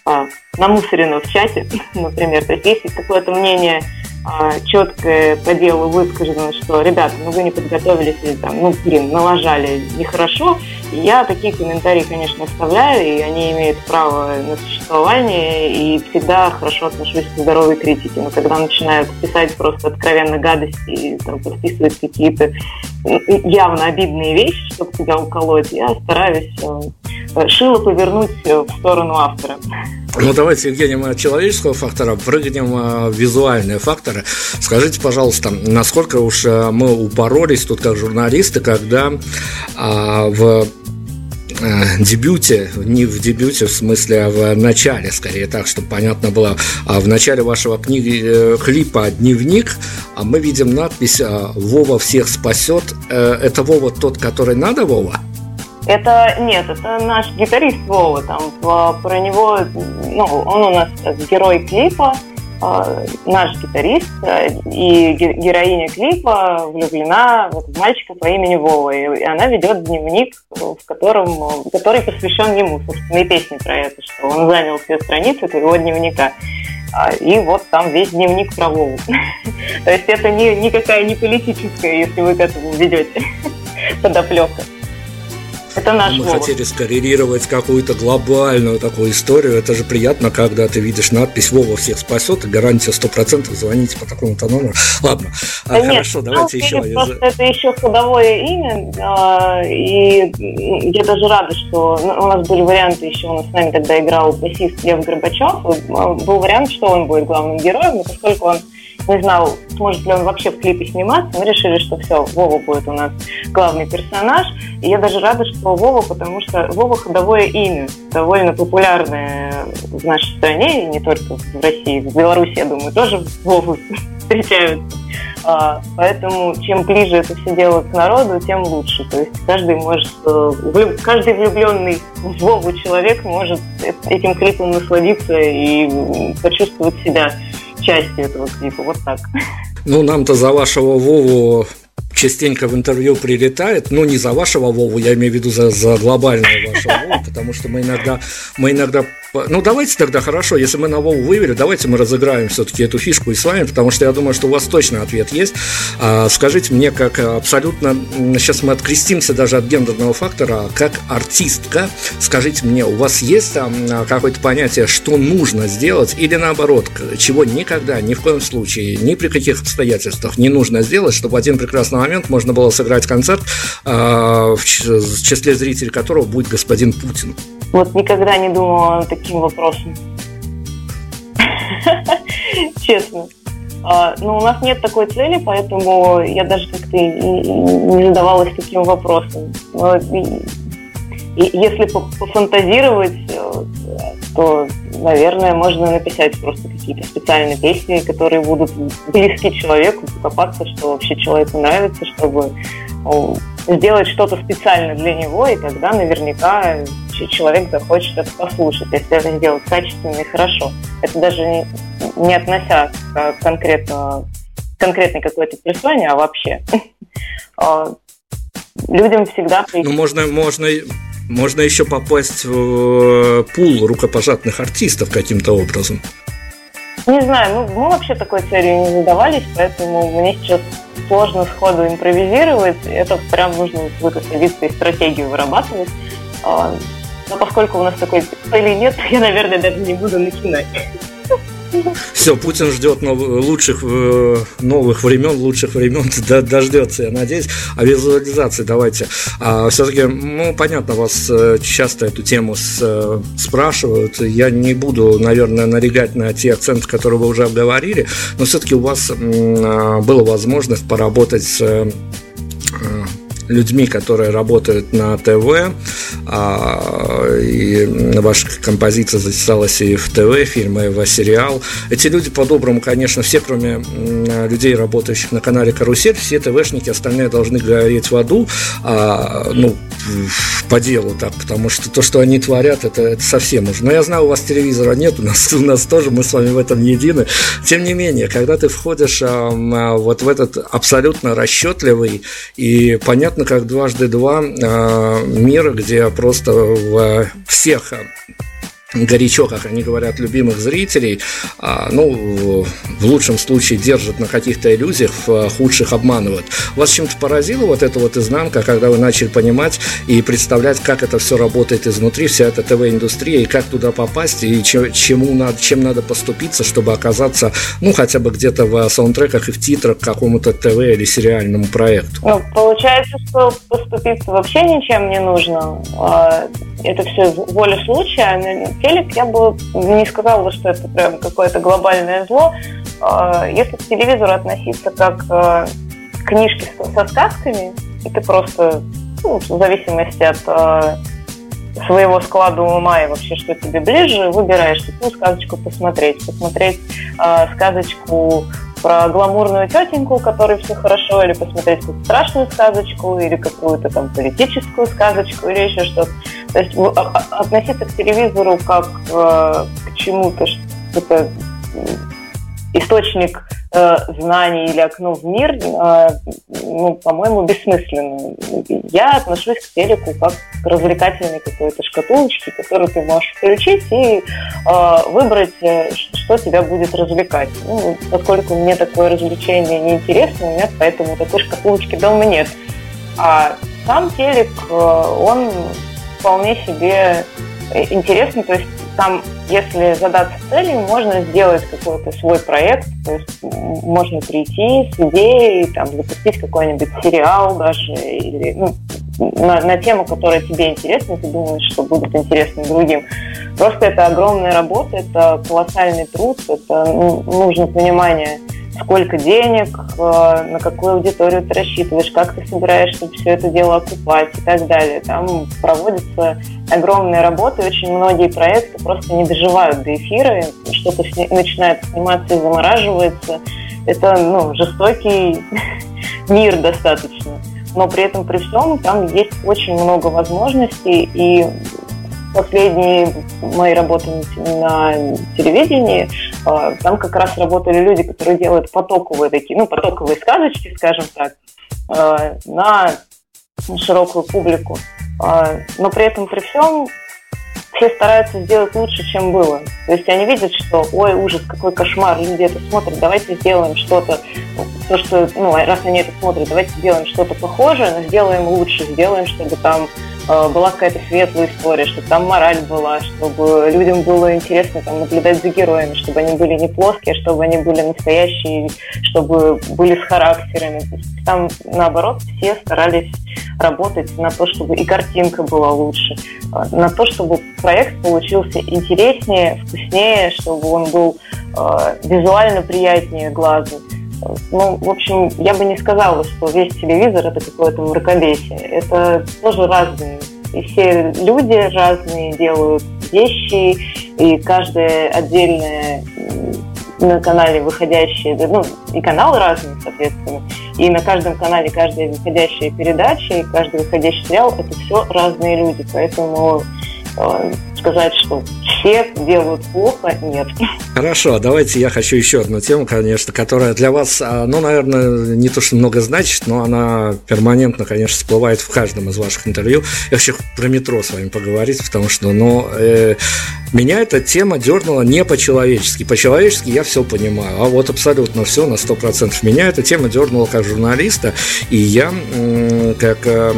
а, намусорено в чате, например. То есть если какое-то мнение а, четкое по делу высказано, что, ребята, ну вы не подготовились, или там, ну, блин, налажали нехорошо, я такие комментарии, конечно, оставляю, и они имеют право на существование, и всегда хорошо отношусь к здоровой критике. Но когда начинают писать просто откровенно гадости и там, подписывать какие-то явно обидные вещи, чтобы тебя уколоть, я стараюсь э, шило повернуть в сторону автора. Ну, давайте, Евгений, мы от человеческого фактора прыгнем в визуальные факторы. Скажите, пожалуйста, насколько уж э, мы упоролись тут как журналисты, когда а, в э, дебюте, не в дебюте, в смысле, а в начале, скорее так, чтобы понятно было, а в начале вашего книги, э, клипа «Дневник» а мы видим надпись «Вова всех спасет». Это Вова тот, который надо, Вова? Это нет, это наш гитарист Вова. Там про него, ну, он у нас герой клипа, э, наш гитарист, э, и героиня клипа влюблена в мальчика по имени Вова. И она ведет дневник, в котором, который посвящен ему, собственно, и песни про это, что он занял все страницы его дневника. А, и вот там весь дневник про Вову. То есть это не, никакая не политическая, если вы к этому ведете подоплека. Это наш Мы Вова. хотели скоррелировать какую-то глобальную такую историю. Это же приятно, когда ты видишь надпись «Вова всех спасет» и гарантия 100%, звоните по такому-то номеру. Ладно, да а, нет, хорошо, давайте еще. Просто это еще ходовое имя, а, и я даже рада, что ну, у нас были варианты еще, у нас с нами тогда играл басист Лев Горбачев, был вариант, что он будет главным героем, но поскольку он не знал, сможет ли он вообще в клипе сниматься. Мы решили, что все, Вова будет у нас главный персонаж. И я даже рада, что Вова, потому что Вова ходовое имя, довольно популярное в нашей стране, и не только в России, в Беларуси, я думаю, тоже Вову встречаются. А, поэтому чем ближе это все дело к народу, тем лучше. То есть каждый может, э, каждый влюбленный в Вову человек может этим клипом насладиться и почувствовать себя частью этого клипа. Вот так. Ну, нам-то за вашего Вову частенько в интервью прилетает, ну не за вашего Вову, я имею в виду за, за глобального вашего Вову, потому что мы иногда, мы иногда ну, давайте тогда хорошо, если мы на Вову вывели, давайте мы разыграем все-таки эту фишку и с вами, потому что я думаю, что у вас точно ответ есть. А, скажите мне, как абсолютно, сейчас мы открестимся даже от гендерного фактора, как артистка, скажите мне, у вас есть там а, какое-то понятие, что нужно сделать, или наоборот, чего никогда, ни в коем случае, ни при каких обстоятельствах не нужно сделать, чтобы в один прекрасный момент можно было сыграть концерт, а, в числе зрителей которого будет господин Путин? Вот никогда не думала над таким вопросом. Честно. А, Но ну, у нас нет такой цели, поэтому я даже как-то не задавалась таким вопросом. Но если пофантазировать, э, то, наверное, можно написать просто какие-то специальные песни, которые будут близки человеку, покопаться, что вообще человеку нравится, чтобы сделать что-то специально для него, и тогда наверняка человек захочет это послушать, если это сделать качественно и хорошо. Это даже не, не относя к конкретно конкретной какой-то персоне, а вообще. А, людям всегда... Ну, можно, можно, можно еще попасть в э, пул рукопожатных артистов каким-то образом. Не знаю, ну, мы вообще такой целью не задавались, поэтому мне сейчас сложно сходу импровизировать. Это прям нужно и стратегию вырабатывать. А, но поскольку у нас такой цели нет, я, наверное, даже не буду начинать. Все, Путин ждет новых, лучших э, новых времен, лучших времен дождется, я надеюсь. А визуализации давайте. А, все-таки, ну, понятно, вас э, часто эту тему э, спрашивают. Я не буду, наверное, налегать на те акценты, которые вы уже обговорили, но все-таки у вас а, была возможность поработать с людьми, которые работают на ТВ, а, и ваша композиция записалась и в ТВ, фильмы, и в сериал. Эти люди по-доброму, конечно, все, кроме людей, работающих на канале «Карусель», все ТВшники, остальные должны гореть в аду, а, ну, по делу так, потому что то, что они творят, это, это совсем уже. Но я знаю, у вас телевизора нет, у нас, у нас тоже, мы с вами в этом не едины. Тем не менее, когда ты входишь а, вот в этот абсолютно расчетливый и понятно, как дважды два а, мир, где просто в всех горячо, как они говорят, любимых зрителей, а, ну, в лучшем случае держат на каких-то иллюзиях, в худших обманывают. Вас чем-то поразила вот эта вот изнанка, когда вы начали понимать и представлять, как это все работает изнутри, вся эта ТВ-индустрия, и как туда попасть, и чему надо, чем надо поступиться, чтобы оказаться, ну, хотя бы где-то в саундтреках и в титрах к какому-то ТВ или сериальному проекту? Ну, получается, что поступиться вообще ничем не нужно. А, это все воля случая, телек, я бы не сказала, что это прям какое-то глобальное зло. А, если к телевизору относиться как к книжке со сказками, и ты просто, ну, в зависимости от а, своего склада ума и вообще, что тебе ближе, выбираешь, какую сказочку посмотреть. Посмотреть сказочку про гламурную тетеньку, которой все хорошо, или посмотреть какую-то страшную сказочку, или какую-то там политическую сказочку, или еще что-то. То есть а, а, относиться к телевизору как э, к чему-то, что-то источник э, знаний или окно в мир, э, ну, по-моему, бессмысленно. Я отношусь к телеку как к развлекательной какой-то шкатулочке, которую ты можешь включить и э, выбрать, что тебя будет развлекать. Ну, поскольку мне такое развлечение не интересно, у меня поэтому такой шкатулочки дома нет. А сам телек, он вполне себе интересный, то есть там, если задаться целью, можно сделать какой-то свой проект, то есть можно прийти с идеей, там, запустить какой-нибудь сериал даже, или ну, на, на тему, которая тебе интересна, ты думаешь, что будет интересно другим. Просто это огромная работа, это колоссальный труд, это ну, нужно понимание сколько денег, э, на какую аудиторию ты рассчитываешь, как ты собираешься все это дело окупать и так далее. Там проводится огромная работа, и очень многие проекты просто не доживают до эфира, что-то начинает сниматься и замораживается. Это ну, жестокий мир достаточно. Но при этом, при всем, там есть очень много возможностей, и последние мои работы на телевидении, а, там как раз работали люди, которые делают потоковые такие, ну, потоковые сказочки, скажем так, а, на широкую публику. А, но при этом, при всем, все стараются сделать лучше, чем было. То есть они видят, что, ой, ужас, какой кошмар, люди это смотрят, давайте сделаем что-то, то, что, ну, раз они это смотрят, давайте сделаем что-то похожее, но сделаем лучше, сделаем, чтобы там была какая-то светлая история, чтобы там мораль была, чтобы людям было интересно там, наблюдать за героями, чтобы они были не плоские, чтобы они были настоящие, чтобы были с характерами. Там, наоборот, все старались работать на то, чтобы и картинка была лучше, э, на то, чтобы проект получился интереснее, вкуснее, чтобы он был э, визуально приятнее глазу. Ну, в общем, я бы не сказала, что весь телевизор это какое-то мракобесие. Это тоже разные. И все люди разные делают вещи, и каждая отдельная на канале выходящие, ну, и каналы разные, соответственно, и на каждом канале каждая выходящая передача и каждый выходящий сериал – это все разные люди, поэтому сказать, что все делают плохо, нет. Хорошо, давайте я хочу еще одну тему, конечно, которая для вас, а, ну, наверное, не то, что много значит, но она перманентно, конечно, всплывает в каждом из ваших интервью. Я вообще про метро с вами поговорить, потому что, ну, э, меня эта тема дернула не по-человечески. По-человечески я все понимаю, а вот абсолютно все на 100%. Меня эта тема дернула как журналиста, и я, как э,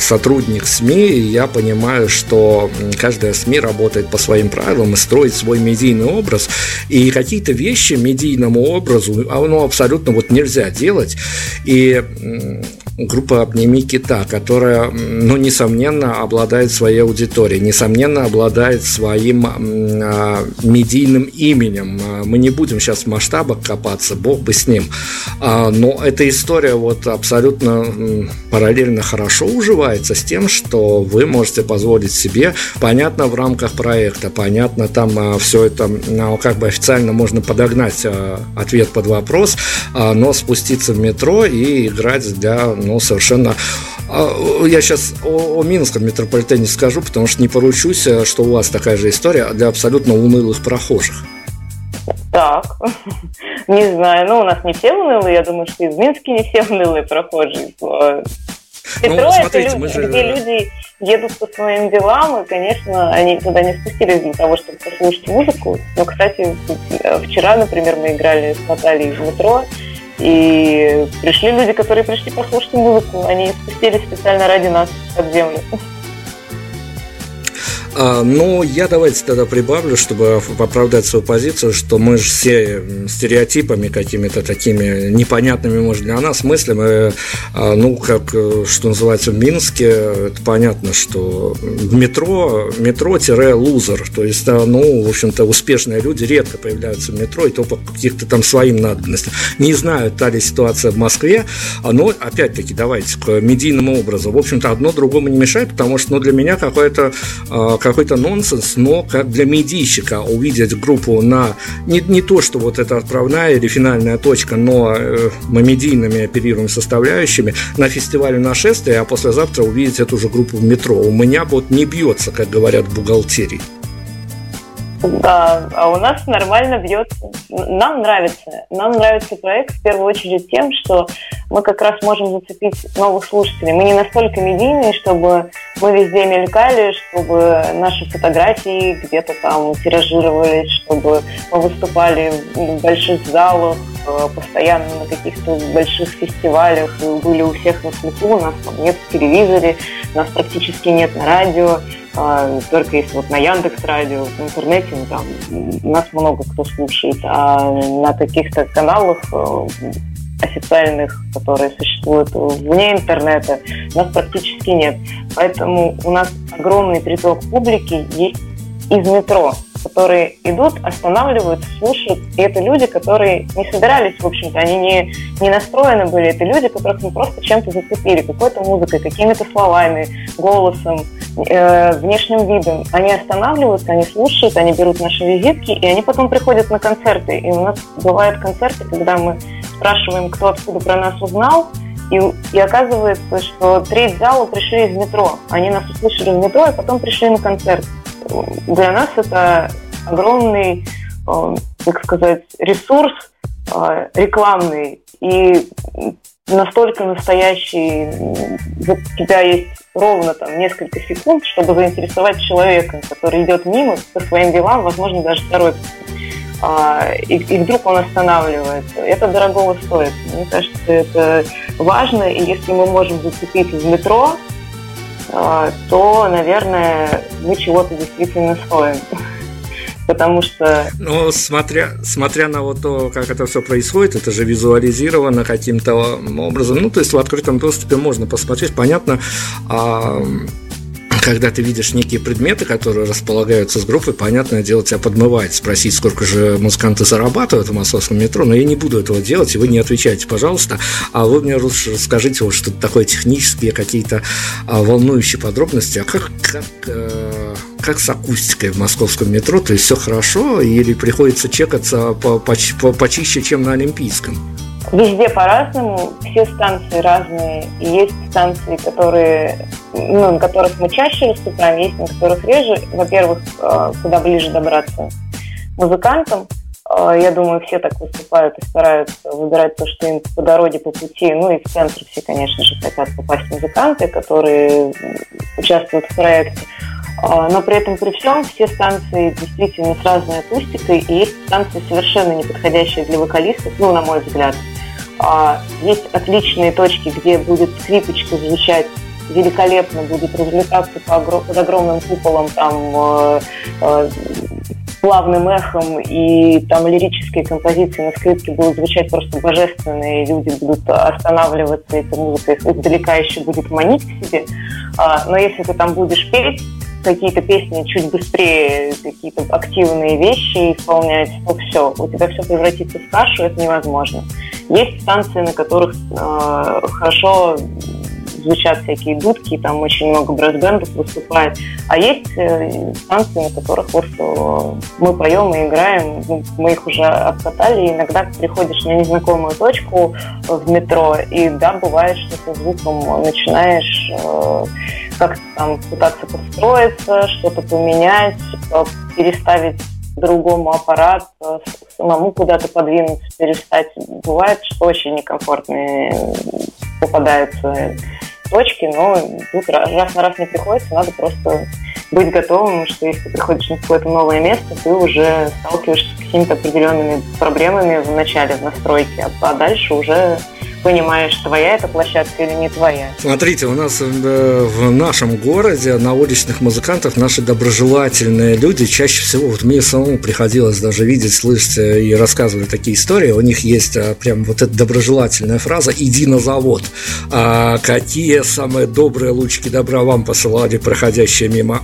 сотрудник СМИ, я понимаю, что каждая СМИ работает по своим правилам и строит свой медийный образ, и какие-то вещи медийному образу, а, ну, абсолютно вот нельзя делать, и группа «Обними кита», которая, ну, несомненно, обладает своей аудиторией, несомненно, обладает своим а, медийным именем. А, мы не будем сейчас в масштабах копаться, бог бы с ним. А, но эта история вот абсолютно параллельно хорошо уживается с тем, что вы можете позволить себе, понятно, в рамках проекта, понятно, там все это, как бы официально можно подогнать ответ под вопрос, но спуститься в метро и играть для ну, совершенно... А, я сейчас о, о Минском метрополитене скажу, потому что не поручусь, э, что у вас такая же история для абсолютно унылых прохожих. Так, не знаю, ну у нас не все унылые, я думаю, что и в Минске не все унылые прохожие. Э, ну, Метро ну, смотрите, это люди, же... где люди едут по своим делам, и, конечно, они туда не спустились для того, чтобы послушать музыку. Но, кстати, э, вчера, например, мы играли с Натальей в метро, и пришли люди, которые пришли послушать музыку. Они спустились специально ради нас под землю. А, ну, я давайте тогда прибавлю, чтобы оправдать свою позицию, что мы же все стереотипами какими-то такими непонятными, может, для нас мыслями, а, ну, как, э, что называется, в Минске, это понятно, что метро, метро-лузер, то есть, ну, в общем-то, успешные люди редко появляются в метро, и то по каких-то там своим надобностям. Не знаю, та ли ситуация в Москве, но, опять-таки, давайте к медийному образу. В общем-то, одно другому не мешает, потому что, ну, для меня какое-то а, какой-то нонсенс, но как для медийщика увидеть группу на не, не то, что вот это отправная или финальная точка, но э, мы медийными оперируем составляющими на фестивале нашествия, а послезавтра увидеть эту же группу в метро. У меня вот не бьется, как говорят в бухгалтерии. Да, а у нас нормально бьется. Нам нравится. Нам нравится проект в первую очередь тем, что мы как раз можем зацепить новых слушателей. Мы не настолько медийные, чтобы мы везде мелькали, чтобы наши фотографии где-то там тиражировались, чтобы мы выступали в больших залах, э, постоянно на каких-то больших фестивалях, были у всех на слуху, у нас там нет в телевизоре, нас практически нет на радио. А, только если вот на Яндекс Радио, в интернете, ну, там нас много кто слушает, а на каких-то каналах э, официальных, которые существуют вне интернета, нас практически нет. Поэтому у нас огромный приток публики есть из метро которые идут, останавливаются, слушают. И это люди, которые не собирались, в общем-то, они не, не настроены были. Это люди, которых мы просто чем-то зацепили, какой-то музыкой, какими-то словами, голосом, э, внешним видом. Они останавливаются, они слушают, они берут наши визитки, и они потом приходят на концерты. И у нас бывают концерты, когда мы спрашиваем, кто откуда про нас узнал, и, и оказывается, что треть зала пришли из метро. Они нас услышали в метро, и потом пришли на концерт для нас это огромный, э, так сказать, ресурс э, рекламный и настолько настоящий, у тебя есть ровно там несколько секунд, чтобы заинтересовать человека, который идет мимо по своим делам, возможно, даже второй а, и, и вдруг он останавливается. Это дорогого стоит. Мне кажется, это важно, и если мы можем зацепить в метро, а, то, наверное, мы чего-то действительно стоим. Потому что... Ну, смотря, смотря на вот то, как это все происходит, это же визуализировано каким-то образом. Ну, то есть в открытом доступе можно посмотреть, понятно, а, когда ты видишь некие предметы, которые располагаются с группой, понятное дело, тебя подмывает спросить, сколько же музыканты зарабатывают в московском метро, но я не буду этого делать, и вы не отвечайте, пожалуйста, а вы мне лучше расскажите вот что-то такое технические, какие-то а, волнующие подробности, а как, как, э, как с акустикой в московском метро, то есть все хорошо или приходится чекаться по, по, по, почище, чем на Олимпийском? Везде по-разному, все станции разные. Есть станции, которые, ну, на которых мы чаще выступаем, есть на которых реже. Во-первых, э, куда ближе добраться музыкантам. Э, я думаю, все так выступают и стараются выбирать то, что им по дороге, по пути. Ну и в центре все, конечно же, хотят попасть музыканты, которые участвуют в проекте. Э, но при этом при всем все станции действительно с разной акустикой, и есть станции совершенно не подходящие для вокалистов, ну, на мой взгляд. А, есть отличные точки, где будет скрипочка звучать великолепно, будет развлекаться по, под огромным куполом там э, э, плавным эхом, и там лирические композиции на скрипке будут звучать просто божественные, люди будут останавливаться, эта музыка их издалека еще будет манить к себе. А, но если ты там будешь петь, какие-то песни чуть быстрее, какие-то активные вещи исполнять, то все, у тебя все превратится в кашу, это невозможно. Есть станции, на которых э, хорошо звучат всякие дудки, там очень много брейс-бендов выступает. А есть э, станции, на которых вот э, мы поем и играем, ну, мы их уже обкатали, и иногда приходишь на незнакомую точку в метро, и да, бывает, что со звуком начинаешь э, как-то там пытаться подстроиться, что-то поменять, переставить другому аппарат, самому куда-то подвинуться, перестать. Бывает, что очень некомфортные попадаются точки, но тут раз на раз не приходится, надо просто быть готовым, что если ты приходишь на какое-то новое место, ты уже сталкиваешься с какими-то определенными проблемами в начале, в настройке, а дальше уже понимаешь, твоя эта площадка или не твоя. Смотрите, у нас э, в нашем городе на уличных музыкантов наши доброжелательные люди чаще всего, вот мне самому приходилось даже видеть, слышать э, и рассказывать такие истории, у них есть э, прям вот эта доброжелательная фраза «иди на завод». А какие самые добрые лучики добра вам посылали проходящие мимо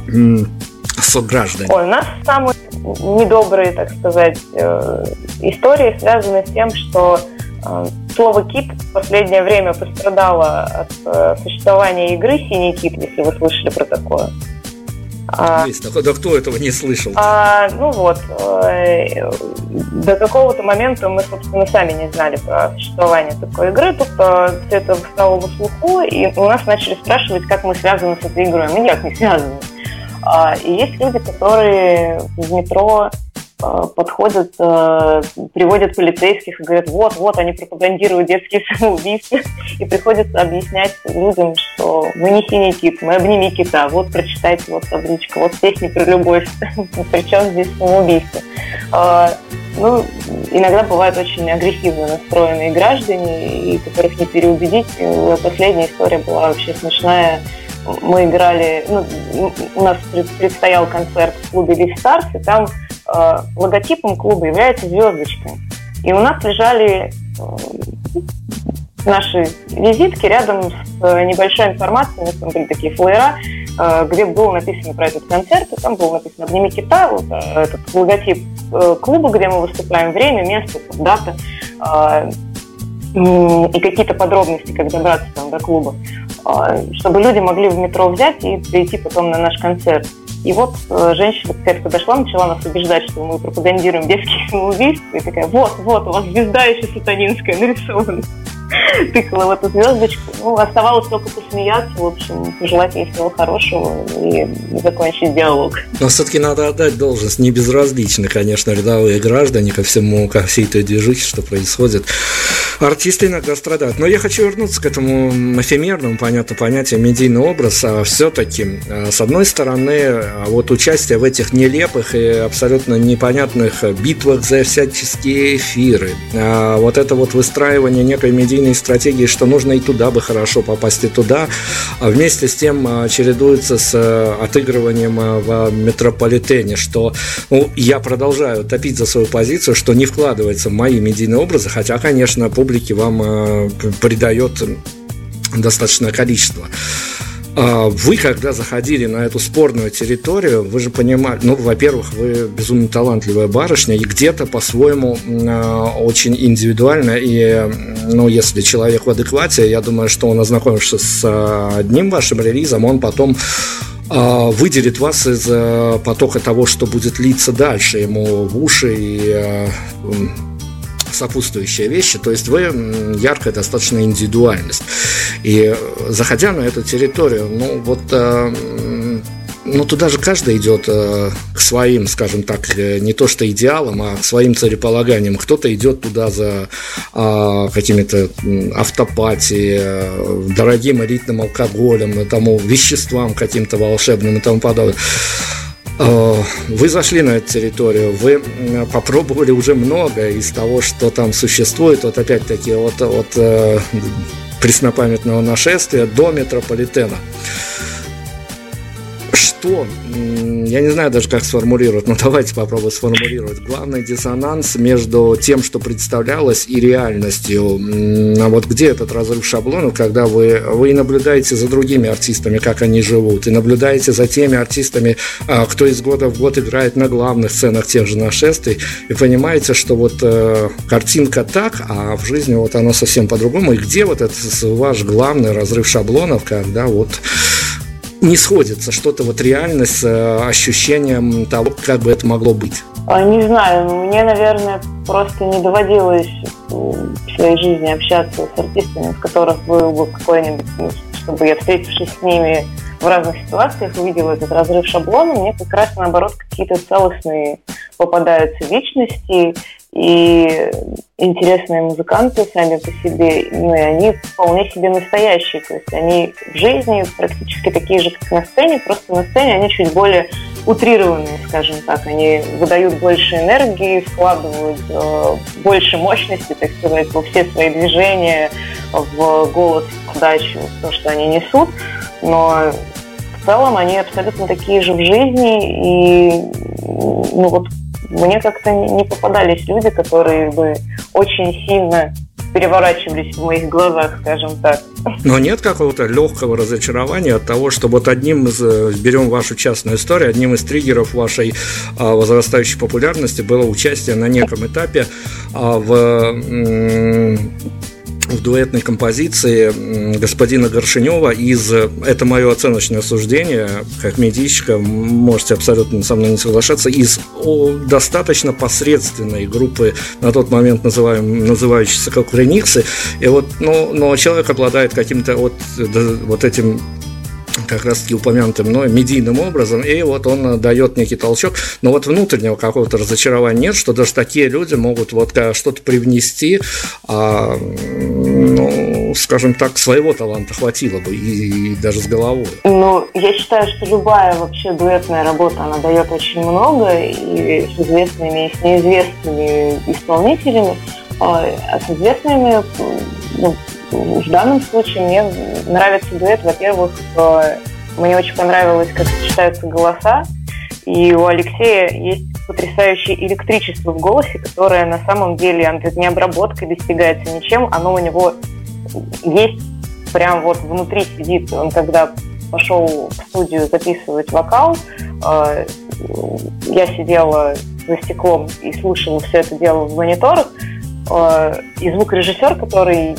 сограждане? Ой, у нас самые недобрые, так сказать, истории связаны с тем, что а, слово «кит» в последнее время пострадало от э, существования игры «Синий кит», если вы слышали про такое. А, Есть, да, да кто этого не слышал? А, ну вот, э, до какого-то момента мы, собственно, сами не знали про существование такой игры, тут э, все это стало в слуху, и у нас начали спрашивать, как мы связаны с этой игрой. Мы никак не связаны. А, и есть люди, которые в метро Э, подходят, э, приводят полицейских и говорят, вот, вот, они пропагандируют детские самоубийства. И приходится объяснять людям, что мы не синий кит, мы обними кита, вот прочитайте вот табличка, вот песни про любовь, причем здесь самоубийство. А, ну, иногда бывают очень агрессивно настроенные граждане, и которых не переубедить. Последняя история была вообще смешная. Мы играли, ну, у нас предстоял концерт в клубе Лив Старс, и там Э, логотипом клуба является звездочка. И у нас лежали э, наши визитки рядом с э, небольшой информацией, у нас там были такие флеера, где было написано про этот концерт, и там было написано «Обними кита», вот этот логотип клуба, где мы выступаем, время, место, дата и какие-то подробности, как добраться там до клуба, чтобы люди могли в метро взять и прийти потом на наш концерт. И вот э, женщина какая-то подошла, начала нас убеждать, что мы пропагандируем детские самоубийства. И такая, вот, вот, у вас звезда еще сатанинская нарисована. Тыкала в эту звездочку. Ну, оставалось только посмеяться, в общем, пожелать ей всего хорошего и закончить диалог. Но все-таки надо отдать должность. Не безразличны, конечно, рядовые граждане ко всему, ко всей той движухе, что происходит. Артисты иногда страдают. Но я хочу вернуться к этому эфемерному, понятно, понятию медийный образ. А все-таки, а, с одной стороны, а вот участие в этих нелепых и абсолютно непонятных битвах за всяческие эфиры, а вот это вот выстраивание некой медийной стратегии, что нужно и туда бы хорошо попасть, и туда, а вместе с тем чередуется с отыгрыванием в метрополитене, что ну, я продолжаю топить за свою позицию, что не вкладывается в мои медийные образы, хотя, конечно, публики вам придает достаточное количество. А вы, когда заходили на эту спорную территорию, вы же понимали, ну, во-первых, вы безумно талантливая барышня, и где-то по-своему э, очень индивидуально, и, ну, если человек в адеквате, я думаю, что он, ознакомившись с одним вашим релизом, он потом выделит вас из потока того, что будет литься дальше ему в уши и сопутствующие вещи, то есть вы яркая достаточно индивидуальность. И заходя на эту территорию, ну вот ну, туда же каждый идет э, к своим, скажем так, э, не то что идеалам, а к своим целеполаганиям. Кто-то идет туда за э, какими-то автопатией, э, дорогим элитным алкоголем, тому, веществам каким-то волшебным и тому подобное. Э, вы зашли на эту территорию, вы попробовали уже много из того, что там существует, вот опять-таки от, от э, преснопамятного нашествия до метрополитена что, я не знаю даже, как сформулировать, но давайте попробуем сформулировать. Главный диссонанс между тем, что представлялось, и реальностью. А вот где этот разрыв шаблонов, когда вы, вы наблюдаете за другими артистами, как они живут, и наблюдаете за теми артистами, а, кто из года в год играет на главных сценах тех же нашествий, и понимаете, что вот э, картинка так, а в жизни вот она совсем по-другому. И где вот этот ваш главный разрыв шаблонов, когда вот не сходится что-то вот реально с э, ощущением того, как бы это могло быть? А, не знаю, мне, наверное, просто не доводилось в своей жизни общаться с артистами, в которых был бы какой-нибудь, ну, чтобы я, встретившись с ними в разных ситуациях, увидела этот разрыв шаблона, мне как раз, наоборот, какие-то целостные попадаются личности, и интересные музыканты сами по себе, ну и они вполне себе настоящие, то есть они в жизни практически такие же, как на сцене, просто на сцене они чуть более утрированные, скажем так, они выдают больше энергии, вкладывают э, больше мощности, так сказать, во все свои движения, в голос, в подачу, в то, что они несут, но в целом они абсолютно такие же в жизни, и ну вот мне как-то не попадались люди, которые бы очень сильно переворачивались в моих глазах, скажем так. Но нет какого-то легкого разочарования от того, что вот одним из, э, берем вашу частную историю, одним из триггеров вашей а, возрастающей популярности было участие на неком этапе а, в в дуэтной композиции господина Горшинева из «Это мое оценочное суждение», как медийщика, можете абсолютно со мной не соглашаться, из достаточно посредственной группы, на тот момент называем, называющейся как «Ремиксы», и вот, ну, но человек обладает каким-то вот, вот этим как раз таки упомянутым мной медийным образом, и вот он дает некий толчок, но вот внутреннего какого-то разочарования нет, что даже такие люди могут вот что-то привнести, а, ну, скажем так, своего таланта хватило бы, и, и даже с головой. Ну, я считаю, что любая вообще дуэтная работа, она дает очень много, и с известными, и с неизвестными исполнителями, а, а с известными ну, в данном случае мне нравится дуэт. Во-первых, э, мне очень понравилось, как сочетаются голоса. И у Алексея есть потрясающее электричество в голосе, которое на самом деле не обработкой достигается ничем. Оно у него есть прям вот внутри сидит. Он когда пошел в студию записывать вокал, э, я сидела за стеклом и слушала все это дело в мониторах, Э, и звукорежиссер, который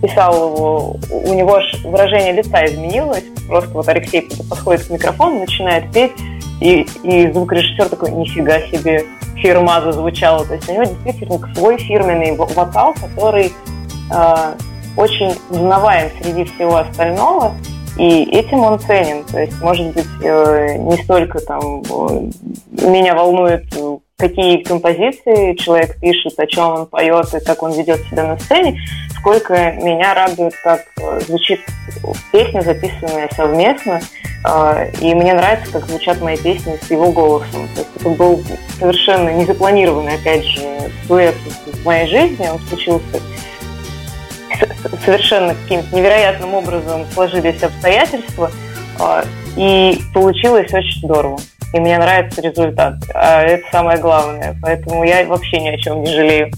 писал его, у него аж выражение лица изменилось. Просто вот Алексей подходит к микрофону, начинает петь, и, и звукорежиссер такой, нифига себе, фирма зазвучала. То есть у него действительно свой фирменный вокал, который э, очень узнаваем среди всего остального, и этим он ценен. То есть, может быть, э, не столько там э, меня волнует какие композиции человек пишет, о чем он поет и как он ведет себя на сцене, сколько меня радует, как э, звучит песня, записанная совместно, э, и мне нравится, как звучат мои песни с его голосом. То есть это был совершенно незапланированный, опять же, дуэт в моей жизни, он случился совершенно каким-то невероятным образом сложились обстоятельства, э, и получилось очень здорово и мне нравится результат. А это самое главное. Поэтому я вообще ни о чем не жалею.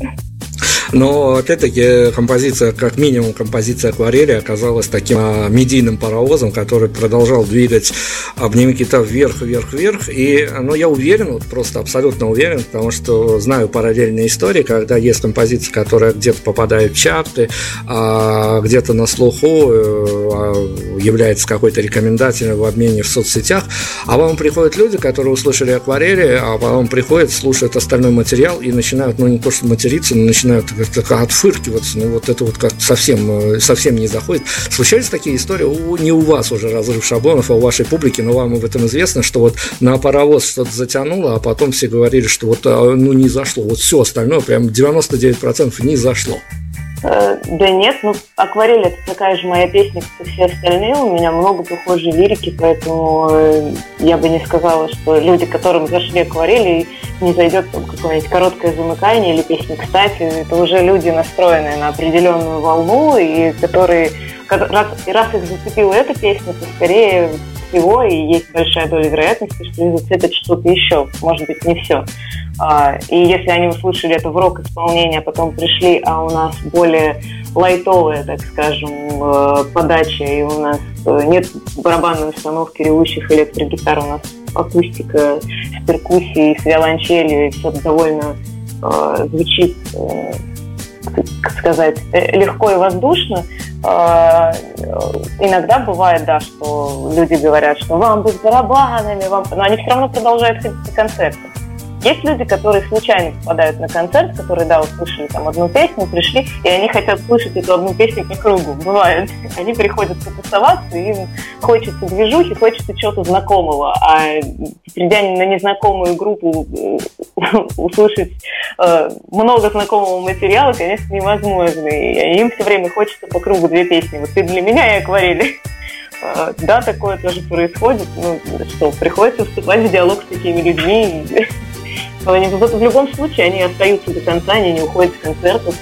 Но, опять-таки, композиция, как минимум, композиция акварели оказалась таким а, медийным паровозом, который продолжал двигать обними кита вверх, вверх, вверх. И, ну, я уверен, вот просто абсолютно уверен, потому что знаю параллельные истории, когда есть композиция, которая где-то попадает в чарты, а где-то на слуху э, а, является какой-то рекомендательной в обмене в соцсетях, а вам приходят люди, которые услышали акварели, а потом приходят, слушают остальной материал и начинают, ну, не то что материться, но начинают как отфыркиваться, ну, вот это вот как совсем, э, совсем не заходит. Случались такие истории, не у вас уже разрыв шаблонов, а у вашей публики, но вам об этом известно, что вот на паровоз что-то затянуло, а потом все говорили, что вот, а, ну, не зашло, вот все остальное, прям 99% не зашло. Э, да нет, ну акварель это такая же моя песня, как и все остальные. У меня много похожей лирики, поэтому э, я бы не сказала, что люди, которым зашли акварели, не зайдет там какое-нибудь короткое замыкание или песня «Кстати». Это уже люди, настроенные на определенную волну, и которые раз, раз их зацепила эта песня, то скорее всего, и есть большая доля вероятности, что их зацепит что-то еще, может быть, не все. А, и если они услышали это в рок-исполнении, а потом пришли, а у нас более лайтовая, так скажем, э, подача, и у нас э, нет барабанной установки ревущих электрогитар, у нас акустика с перкуссией, с виолончелью, и все довольно э, звучит, как сказать, э, легко и воздушно. Э, иногда бывает, да, что люди говорят, что вам бы с барабанами, вам... но они все равно продолжают ходить на концерты. Есть люди, которые случайно попадают на концерт, которые, да, услышали там одну песню, пришли, и они хотят слышать эту одну песню по кругу. Бывает. Они приходят потусоваться, и им хочется движухи, хочется чего-то знакомого. А придя на незнакомую группу, э, услышать э, много знакомого материала, конечно, невозможно. И им все время хочется по кругу две песни. Вот ты для меня и акварели. Э, да, такое тоже происходит. Ну, что, приходится вступать в диалог с такими людьми в любом случае они остаются до конца, они не уходят с концертов.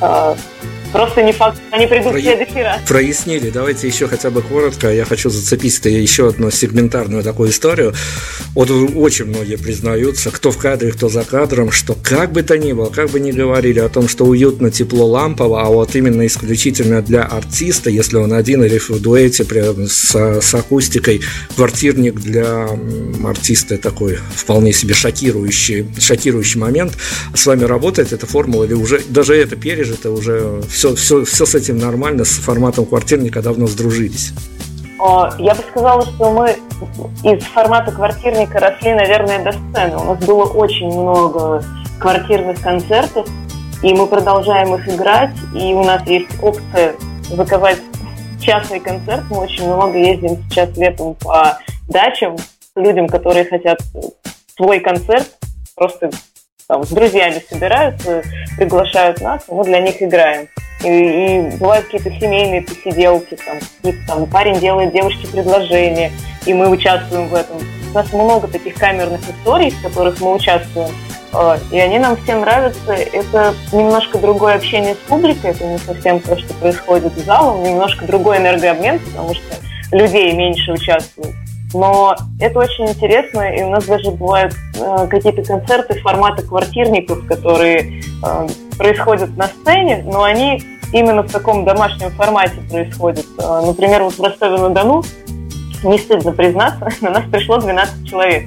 Там. Просто не факт, они придут Про... в следующий раз. Прояснили. Давайте еще хотя бы коротко. Я хочу зацепить еще одну сегментарную такую историю. Вот очень многие признаются, кто в кадре, кто за кадром, что как бы то ни было, как бы ни говорили о том, что уютно, тепло, лампово, а вот именно исключительно для артиста, если он один или в дуэте прям с, с акустикой, квартирник для артиста такой вполне себе шокирующий, шокирующий момент. С вами работает эта формула или уже даже это пережито, уже все, все, все с этим нормально, с форматом квартирника давно сдружились? Я бы сказала, что мы из формата квартирника росли, наверное, до сцены. У нас было очень много квартирных концертов, и мы продолжаем их играть, и у нас есть опция заказать частный концерт. Мы очень много ездим сейчас летом по дачам людям, которые хотят свой концерт, просто там, с друзьями собираются, приглашают нас, мы для них играем. И, и бывают какие-то семейные посиделки, там, там парень делает девушке предложение, и мы участвуем в этом. У нас много таких камерных историй, в которых мы участвуем. А, и они нам всем нравятся. Это немножко другое общение с публикой, это не совсем то, что происходит в залом, немножко другой энергообмен, потому что людей меньше участвует. Но это очень интересно, и у нас даже бывают э, какие-то концерты формата квартирников, которые э, происходят на сцене, но они именно в таком домашнем формате происходят. Э, например, вот в Ростове-на-Дону, не стыдно признаться, на нас пришло 12 человек.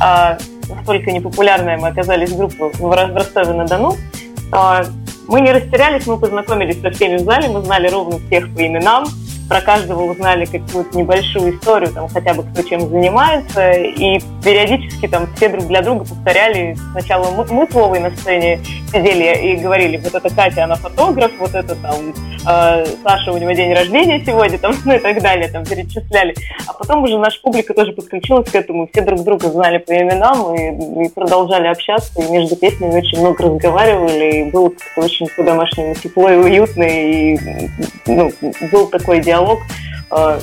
А, настолько непопулярная мы оказались группа в Ростове-на-Дону. А, мы не растерялись, мы познакомились со всеми в зале, мы знали ровно всех по именам, про каждого узнали какую-то небольшую историю, там, хотя бы кто чем занимается, и периодически там все друг для друга повторяли. Сначала мы, мы с Вовой на сцене сидели и говорили, вот это Катя, она фотограф, вот это там э, Саша, у него день рождения сегодня, там, ну и так далее, там перечисляли. А потом уже наша публика тоже подключилась к этому, все друг друга знали по именам и, и продолжали общаться, и между песнями очень много разговаривали, и было очень по-домашнему тепло и уютно, и ну, был такой диалог диалог, э,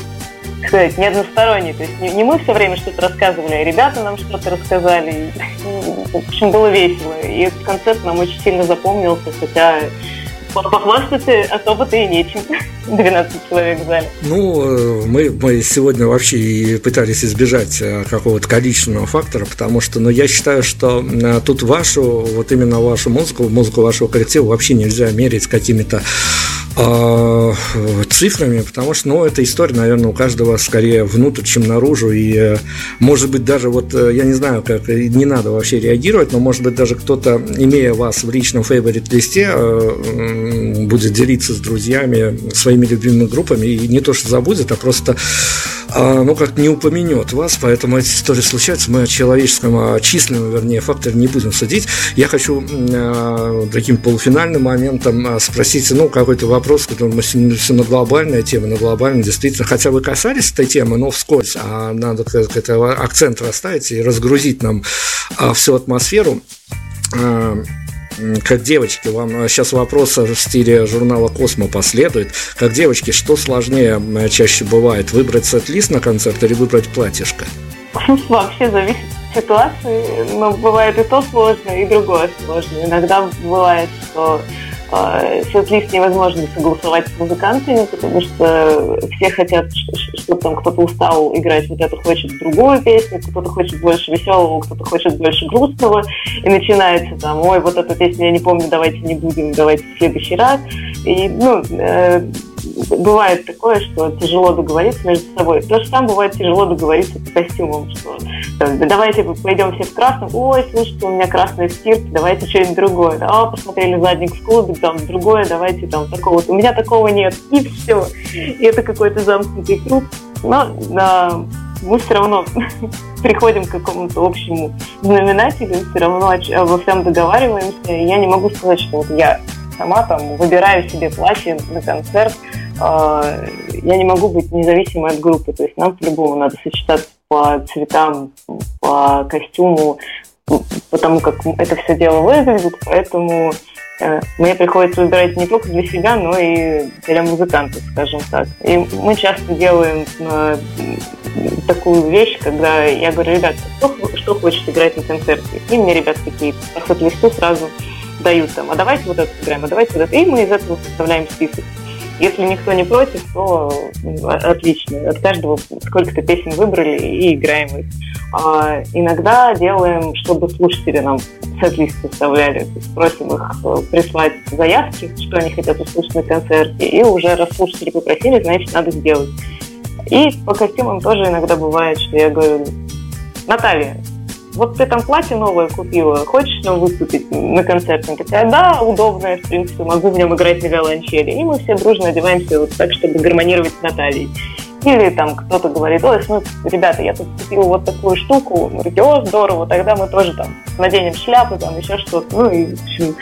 сказать, не односторонний. То есть не, не мы все время что-то рассказывали, а ребята нам что-то рассказали. И, в общем, было весело. И этот концерт нам очень сильно запомнился, хотя похвастаться особо-то и нечем. 12 человек в зале. Ну, э, мы, мы сегодня вообще и пытались избежать э, какого-то количественного фактора, потому что, ну, я считаю, что тут вашу, вот именно вашу музыку, музыку вашего коллектива вообще нельзя мерить какими-то цифрами, потому что, ну, эта история, наверное, у каждого скорее внутрь, чем наружу, и, может быть, даже вот, я не знаю, как, не надо вообще реагировать, но, может быть, даже кто-то, имея вас в личном фейворит-листе, э, будет делиться с друзьями своими любимыми группами, и не то, что забудет, а просто ну, как не упомянет вас, поэтому эти истории случаются. Мы о человеческом, о численном, вернее, факторе не будем судить. Я хочу э, таким полуфинальным моментом а, спросить, ну, какой-то вопрос, который мы все на глобальная тема, на глобальную, действительно, хотя вы касались этой темы, но вскользь, а надо как-то акцент расставить и разгрузить нам а, всю атмосферу как девочки, вам сейчас вопрос в стиле журнала «Космо» последует. Как девочки, что сложнее чаще бывает, выбрать сет-лист на концерт или выбрать платьишко? Вообще зависит от ситуации, но бывает и то сложно, и другое сложно. Иногда бывает, что сет-лист невозможно согласовать с музыкантами, потому что все хотят, что там кто-то устал играть, кто-то хочет другую песню, кто-то хочет больше веселого, кто-то хочет больше грустного, и начинается там, ой, вот эту песню я не помню, давайте не будем, давайте в следующий раз. И, ну, э, бывает такое, что тяжело договориться между собой. То же самое бывает тяжело договориться с костюмом, что там, давайте пойдем все в красном, ой, слушайте, у меня красный стирт, давайте что-нибудь другое. Да, посмотрели задник в клубе, там другое, давайте там такого. У меня такого нет, и все. И это какой-то замкнутый круг. Но да, мы все равно приходим к какому-то общему знаменателю, все равно во всем договариваемся. Я не могу сказать, что вот я сама там выбираю себе платье на концерт. А, я не могу быть независимой от группы. То есть нам по-любому надо сочетаться по цветам, по костюму, потому как это все дело выглядит. Поэтому э, мне приходится выбирать не только для себя, но и для музыкантов, скажем так. И мы часто делаем э, такую вещь, когда я говорю, ребят, кто, что хочет играть на концерте? И мне ребят такие по листу сразу дают там, а давайте вот это сыграем, а давайте вот это. И мы из этого составляем список. Если никто не против, то ну, отлично. От каждого сколько-то песен выбрали и играем их. А иногда делаем, чтобы слушатели нам сет-лист составляли. Просим их э, прислать заявки, что они хотят услышать на концерте. И уже раз слушатели попросили, значит, надо сделать. И по костюмам тоже иногда бывает, что я говорю, Наталья, вот ты там платье новое купила, хочешь нам выступить на концерте? Она такая, да, удобное, в принципе, могу в нем играть на виолончели. И мы все дружно одеваемся вот так, чтобы гармонировать с Натальей. Или там кто-то говорит, ой, ну, ребята, я тут купил вот такую штуку. Мы говорим, о, здорово, тогда мы тоже там наденем шляпу, там еще что-то. Ну и, в общем,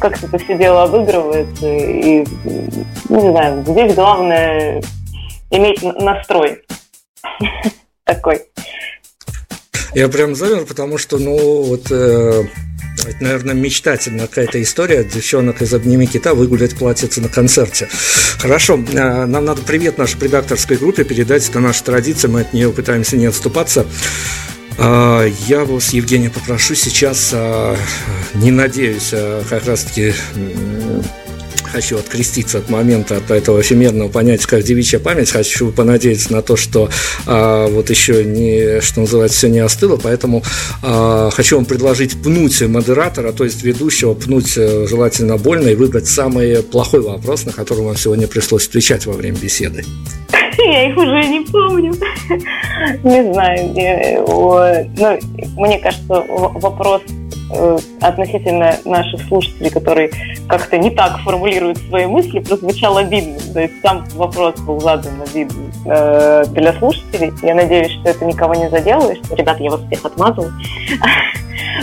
как-то это все дело обыгрывается. И, ну, не знаю, здесь главное иметь настрой такой. Я прям замер, потому что, ну, вот э, это, наверное, мечтательная какая-то история девчонок из «Обними кита» выгулять платьице на концерте. Хорошо, э, нам надо привет нашей редакторской группе передать, это наша традиция, мы от нее пытаемся не отступаться. Э, я вас, Евгений, попрошу сейчас, э, не надеюсь, а как раз-таки хочу откреститься от момента, от этого эфемерного понятия, как девичья память. Хочу понадеяться на то, что а, вот еще не, что называется, все не остыло, поэтому а, хочу вам предложить пнуть модератора, то есть ведущего, пнуть э, желательно больно и выбрать самый плохой вопрос, на который вам сегодня пришлось отвечать во время беседы. Я их уже не помню. Не знаю. Ну, мне кажется, вопрос Э, относительно наших слушателей, которые как-то не так формулируют свои мысли, прозвучал обидно. То есть сам вопрос был задан обидно э, для слушателей. Я надеюсь, что это никого не задело, и что, ребят, я вас всех отмазал.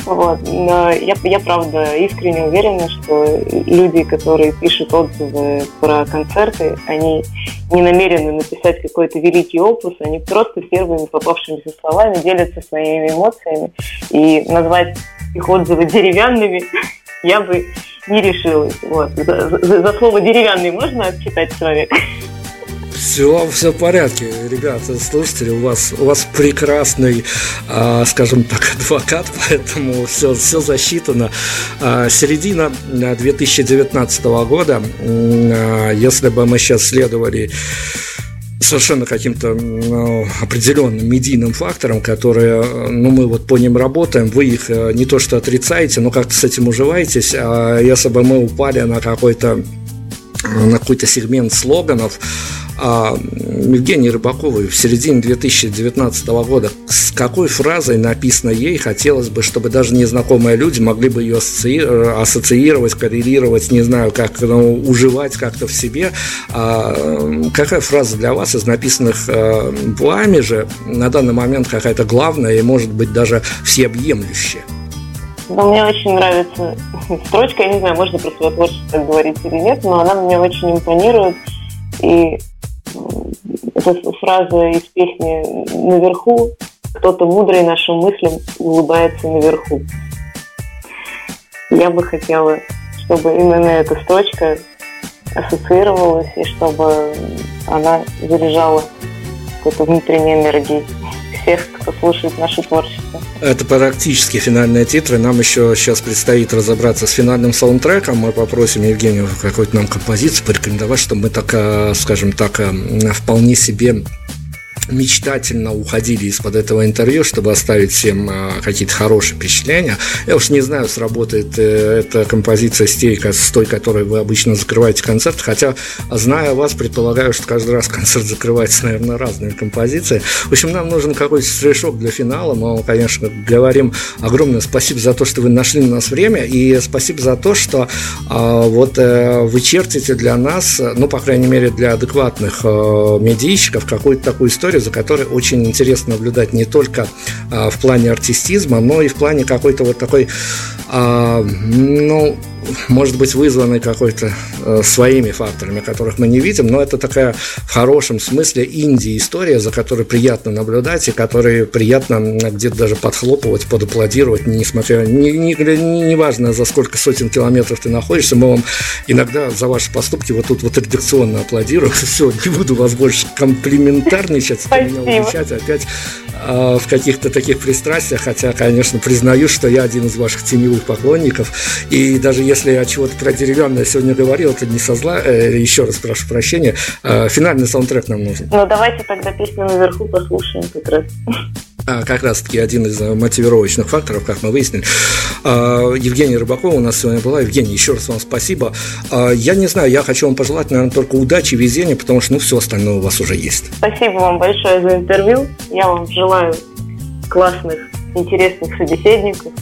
Вот. Но я, я, правда, искренне уверена, что люди, которые пишут отзывы про концерты, они не намерены написать какой-то великий опус, они просто первыми попавшимися словами делятся своими эмоциями. И назвать их отзывы деревянными я бы не решилась. Вот. За, за, за слово деревянный можно отчитать человека? Все, все в порядке, ребята, слушатели, у вас, у вас прекрасный, э, скажем так, адвокат, поэтому все, все засчитано. Э, середина 2019 года, э, если бы мы сейчас следовали совершенно каким-то ну, определенным медийным фактором, которые, ну, мы вот по ним работаем, вы их э, не то что отрицаете, но как-то с этим уживаетесь, а если бы мы упали на какой-то на какой-то сегмент слоганов, а Евгении Рыбаковой в середине 2019 года с какой фразой написано ей хотелось бы, чтобы даже незнакомые люди могли бы ее ассоциировать, коррелировать, не знаю, как ну, уживать как-то в себе. А какая фраза для вас из написанных э, вами же на данный момент какая-то главная и, может быть, даже всеобъемлющая? Но мне очень нравится строчка, я не знаю, можно про свое творчество говорить или нет, но она мне очень импонирует. И фраза из песни «Наверху», кто-то мудрый нашим мыслям улыбается наверху. Я бы хотела, чтобы именно эта строчка ассоциировалась и чтобы она заряжала какой-то внутренней энергией всех, кто слушает наше творчество. Это практически финальные титры. Нам еще сейчас предстоит разобраться с финальным саундтреком. Мы попросим Евгению какую-то нам композицию порекомендовать, чтобы мы так, э, скажем так, э, вполне себе мечтательно уходили из-под этого интервью, чтобы оставить всем а, какие-то хорошие впечатления. Я уж не знаю, сработает э, эта композиция с той, с той, которой вы обычно закрываете концерт, хотя, зная вас, предполагаю, что каждый раз концерт закрывается, наверное, разными композициями. В общем, нам нужен какой-то штришок для финала. Мы, конечно, говорим огромное спасибо за то, что вы нашли на нас время, и спасибо за то, что а, вот э, вы чертите для нас, ну, по крайней мере, для адекватных э, медийщиков, какую-то такую историю, за которой очень интересно наблюдать не только а, в плане артистизма, но и в плане какой-то вот такой, а, ну, может быть вызванной какой-то э, своими факторами, которых мы не видим, но это такая в хорошем смысле инди-история, за которой приятно наблюдать и которой приятно где-то даже подхлопывать, подаплодировать, несмотря, не, не, не, не важно, за сколько сотен километров ты находишься, мы вам иногда за ваши поступки вот тут вот редакционно аплодируем. Все, не буду вас больше комплиментарничать, меня увлечать опять э, в каких-то таких пристрастиях, хотя, конечно, признаю, что я один из ваших теневых поклонников, и даже если я чего-то про деревянное сегодня говорил, это не со зла, э, еще раз прошу прощения, э, финальный саундтрек нам нужен. Ну, давайте тогда песню наверху послушаем как раз. А, как раз-таки один из э, мотивировочных факторов, как мы выяснили. А, Евгения Рыбакова у нас сегодня была. Евгений, еще раз вам спасибо. А, я не знаю, я хочу вам пожелать, наверное, только удачи, везения, потому что, ну, все остальное у вас уже есть. Спасибо вам большое за интервью. Я вам желаю классных, интересных собеседников,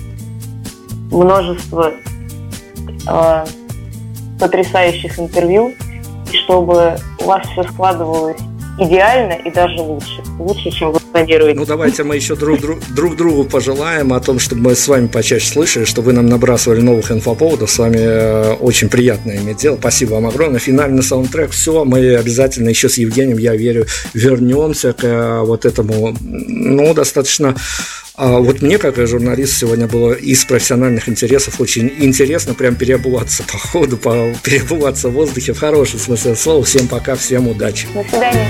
множество э, потрясающих интервью, и чтобы у вас все складывалось идеально и даже лучше. Лучше, чем вы планируете. Ну, давайте мы еще друг, друг, друг другу пожелаем о том, чтобы мы с вами почаще слышали, чтобы вы нам набрасывали новых инфоповодов. С вами э, очень приятно иметь дело. Спасибо вам огромное. Финальный саундтрек. Все, мы обязательно еще с Евгением, я верю, вернемся к э, вот этому, ну, достаточно а вот мне, как журналист, сегодня было из профессиональных интересов очень интересно прям переобуваться по ходу, по, переобуваться в воздухе в хорошем смысле слова. Всем пока, всем удачи. До свидания.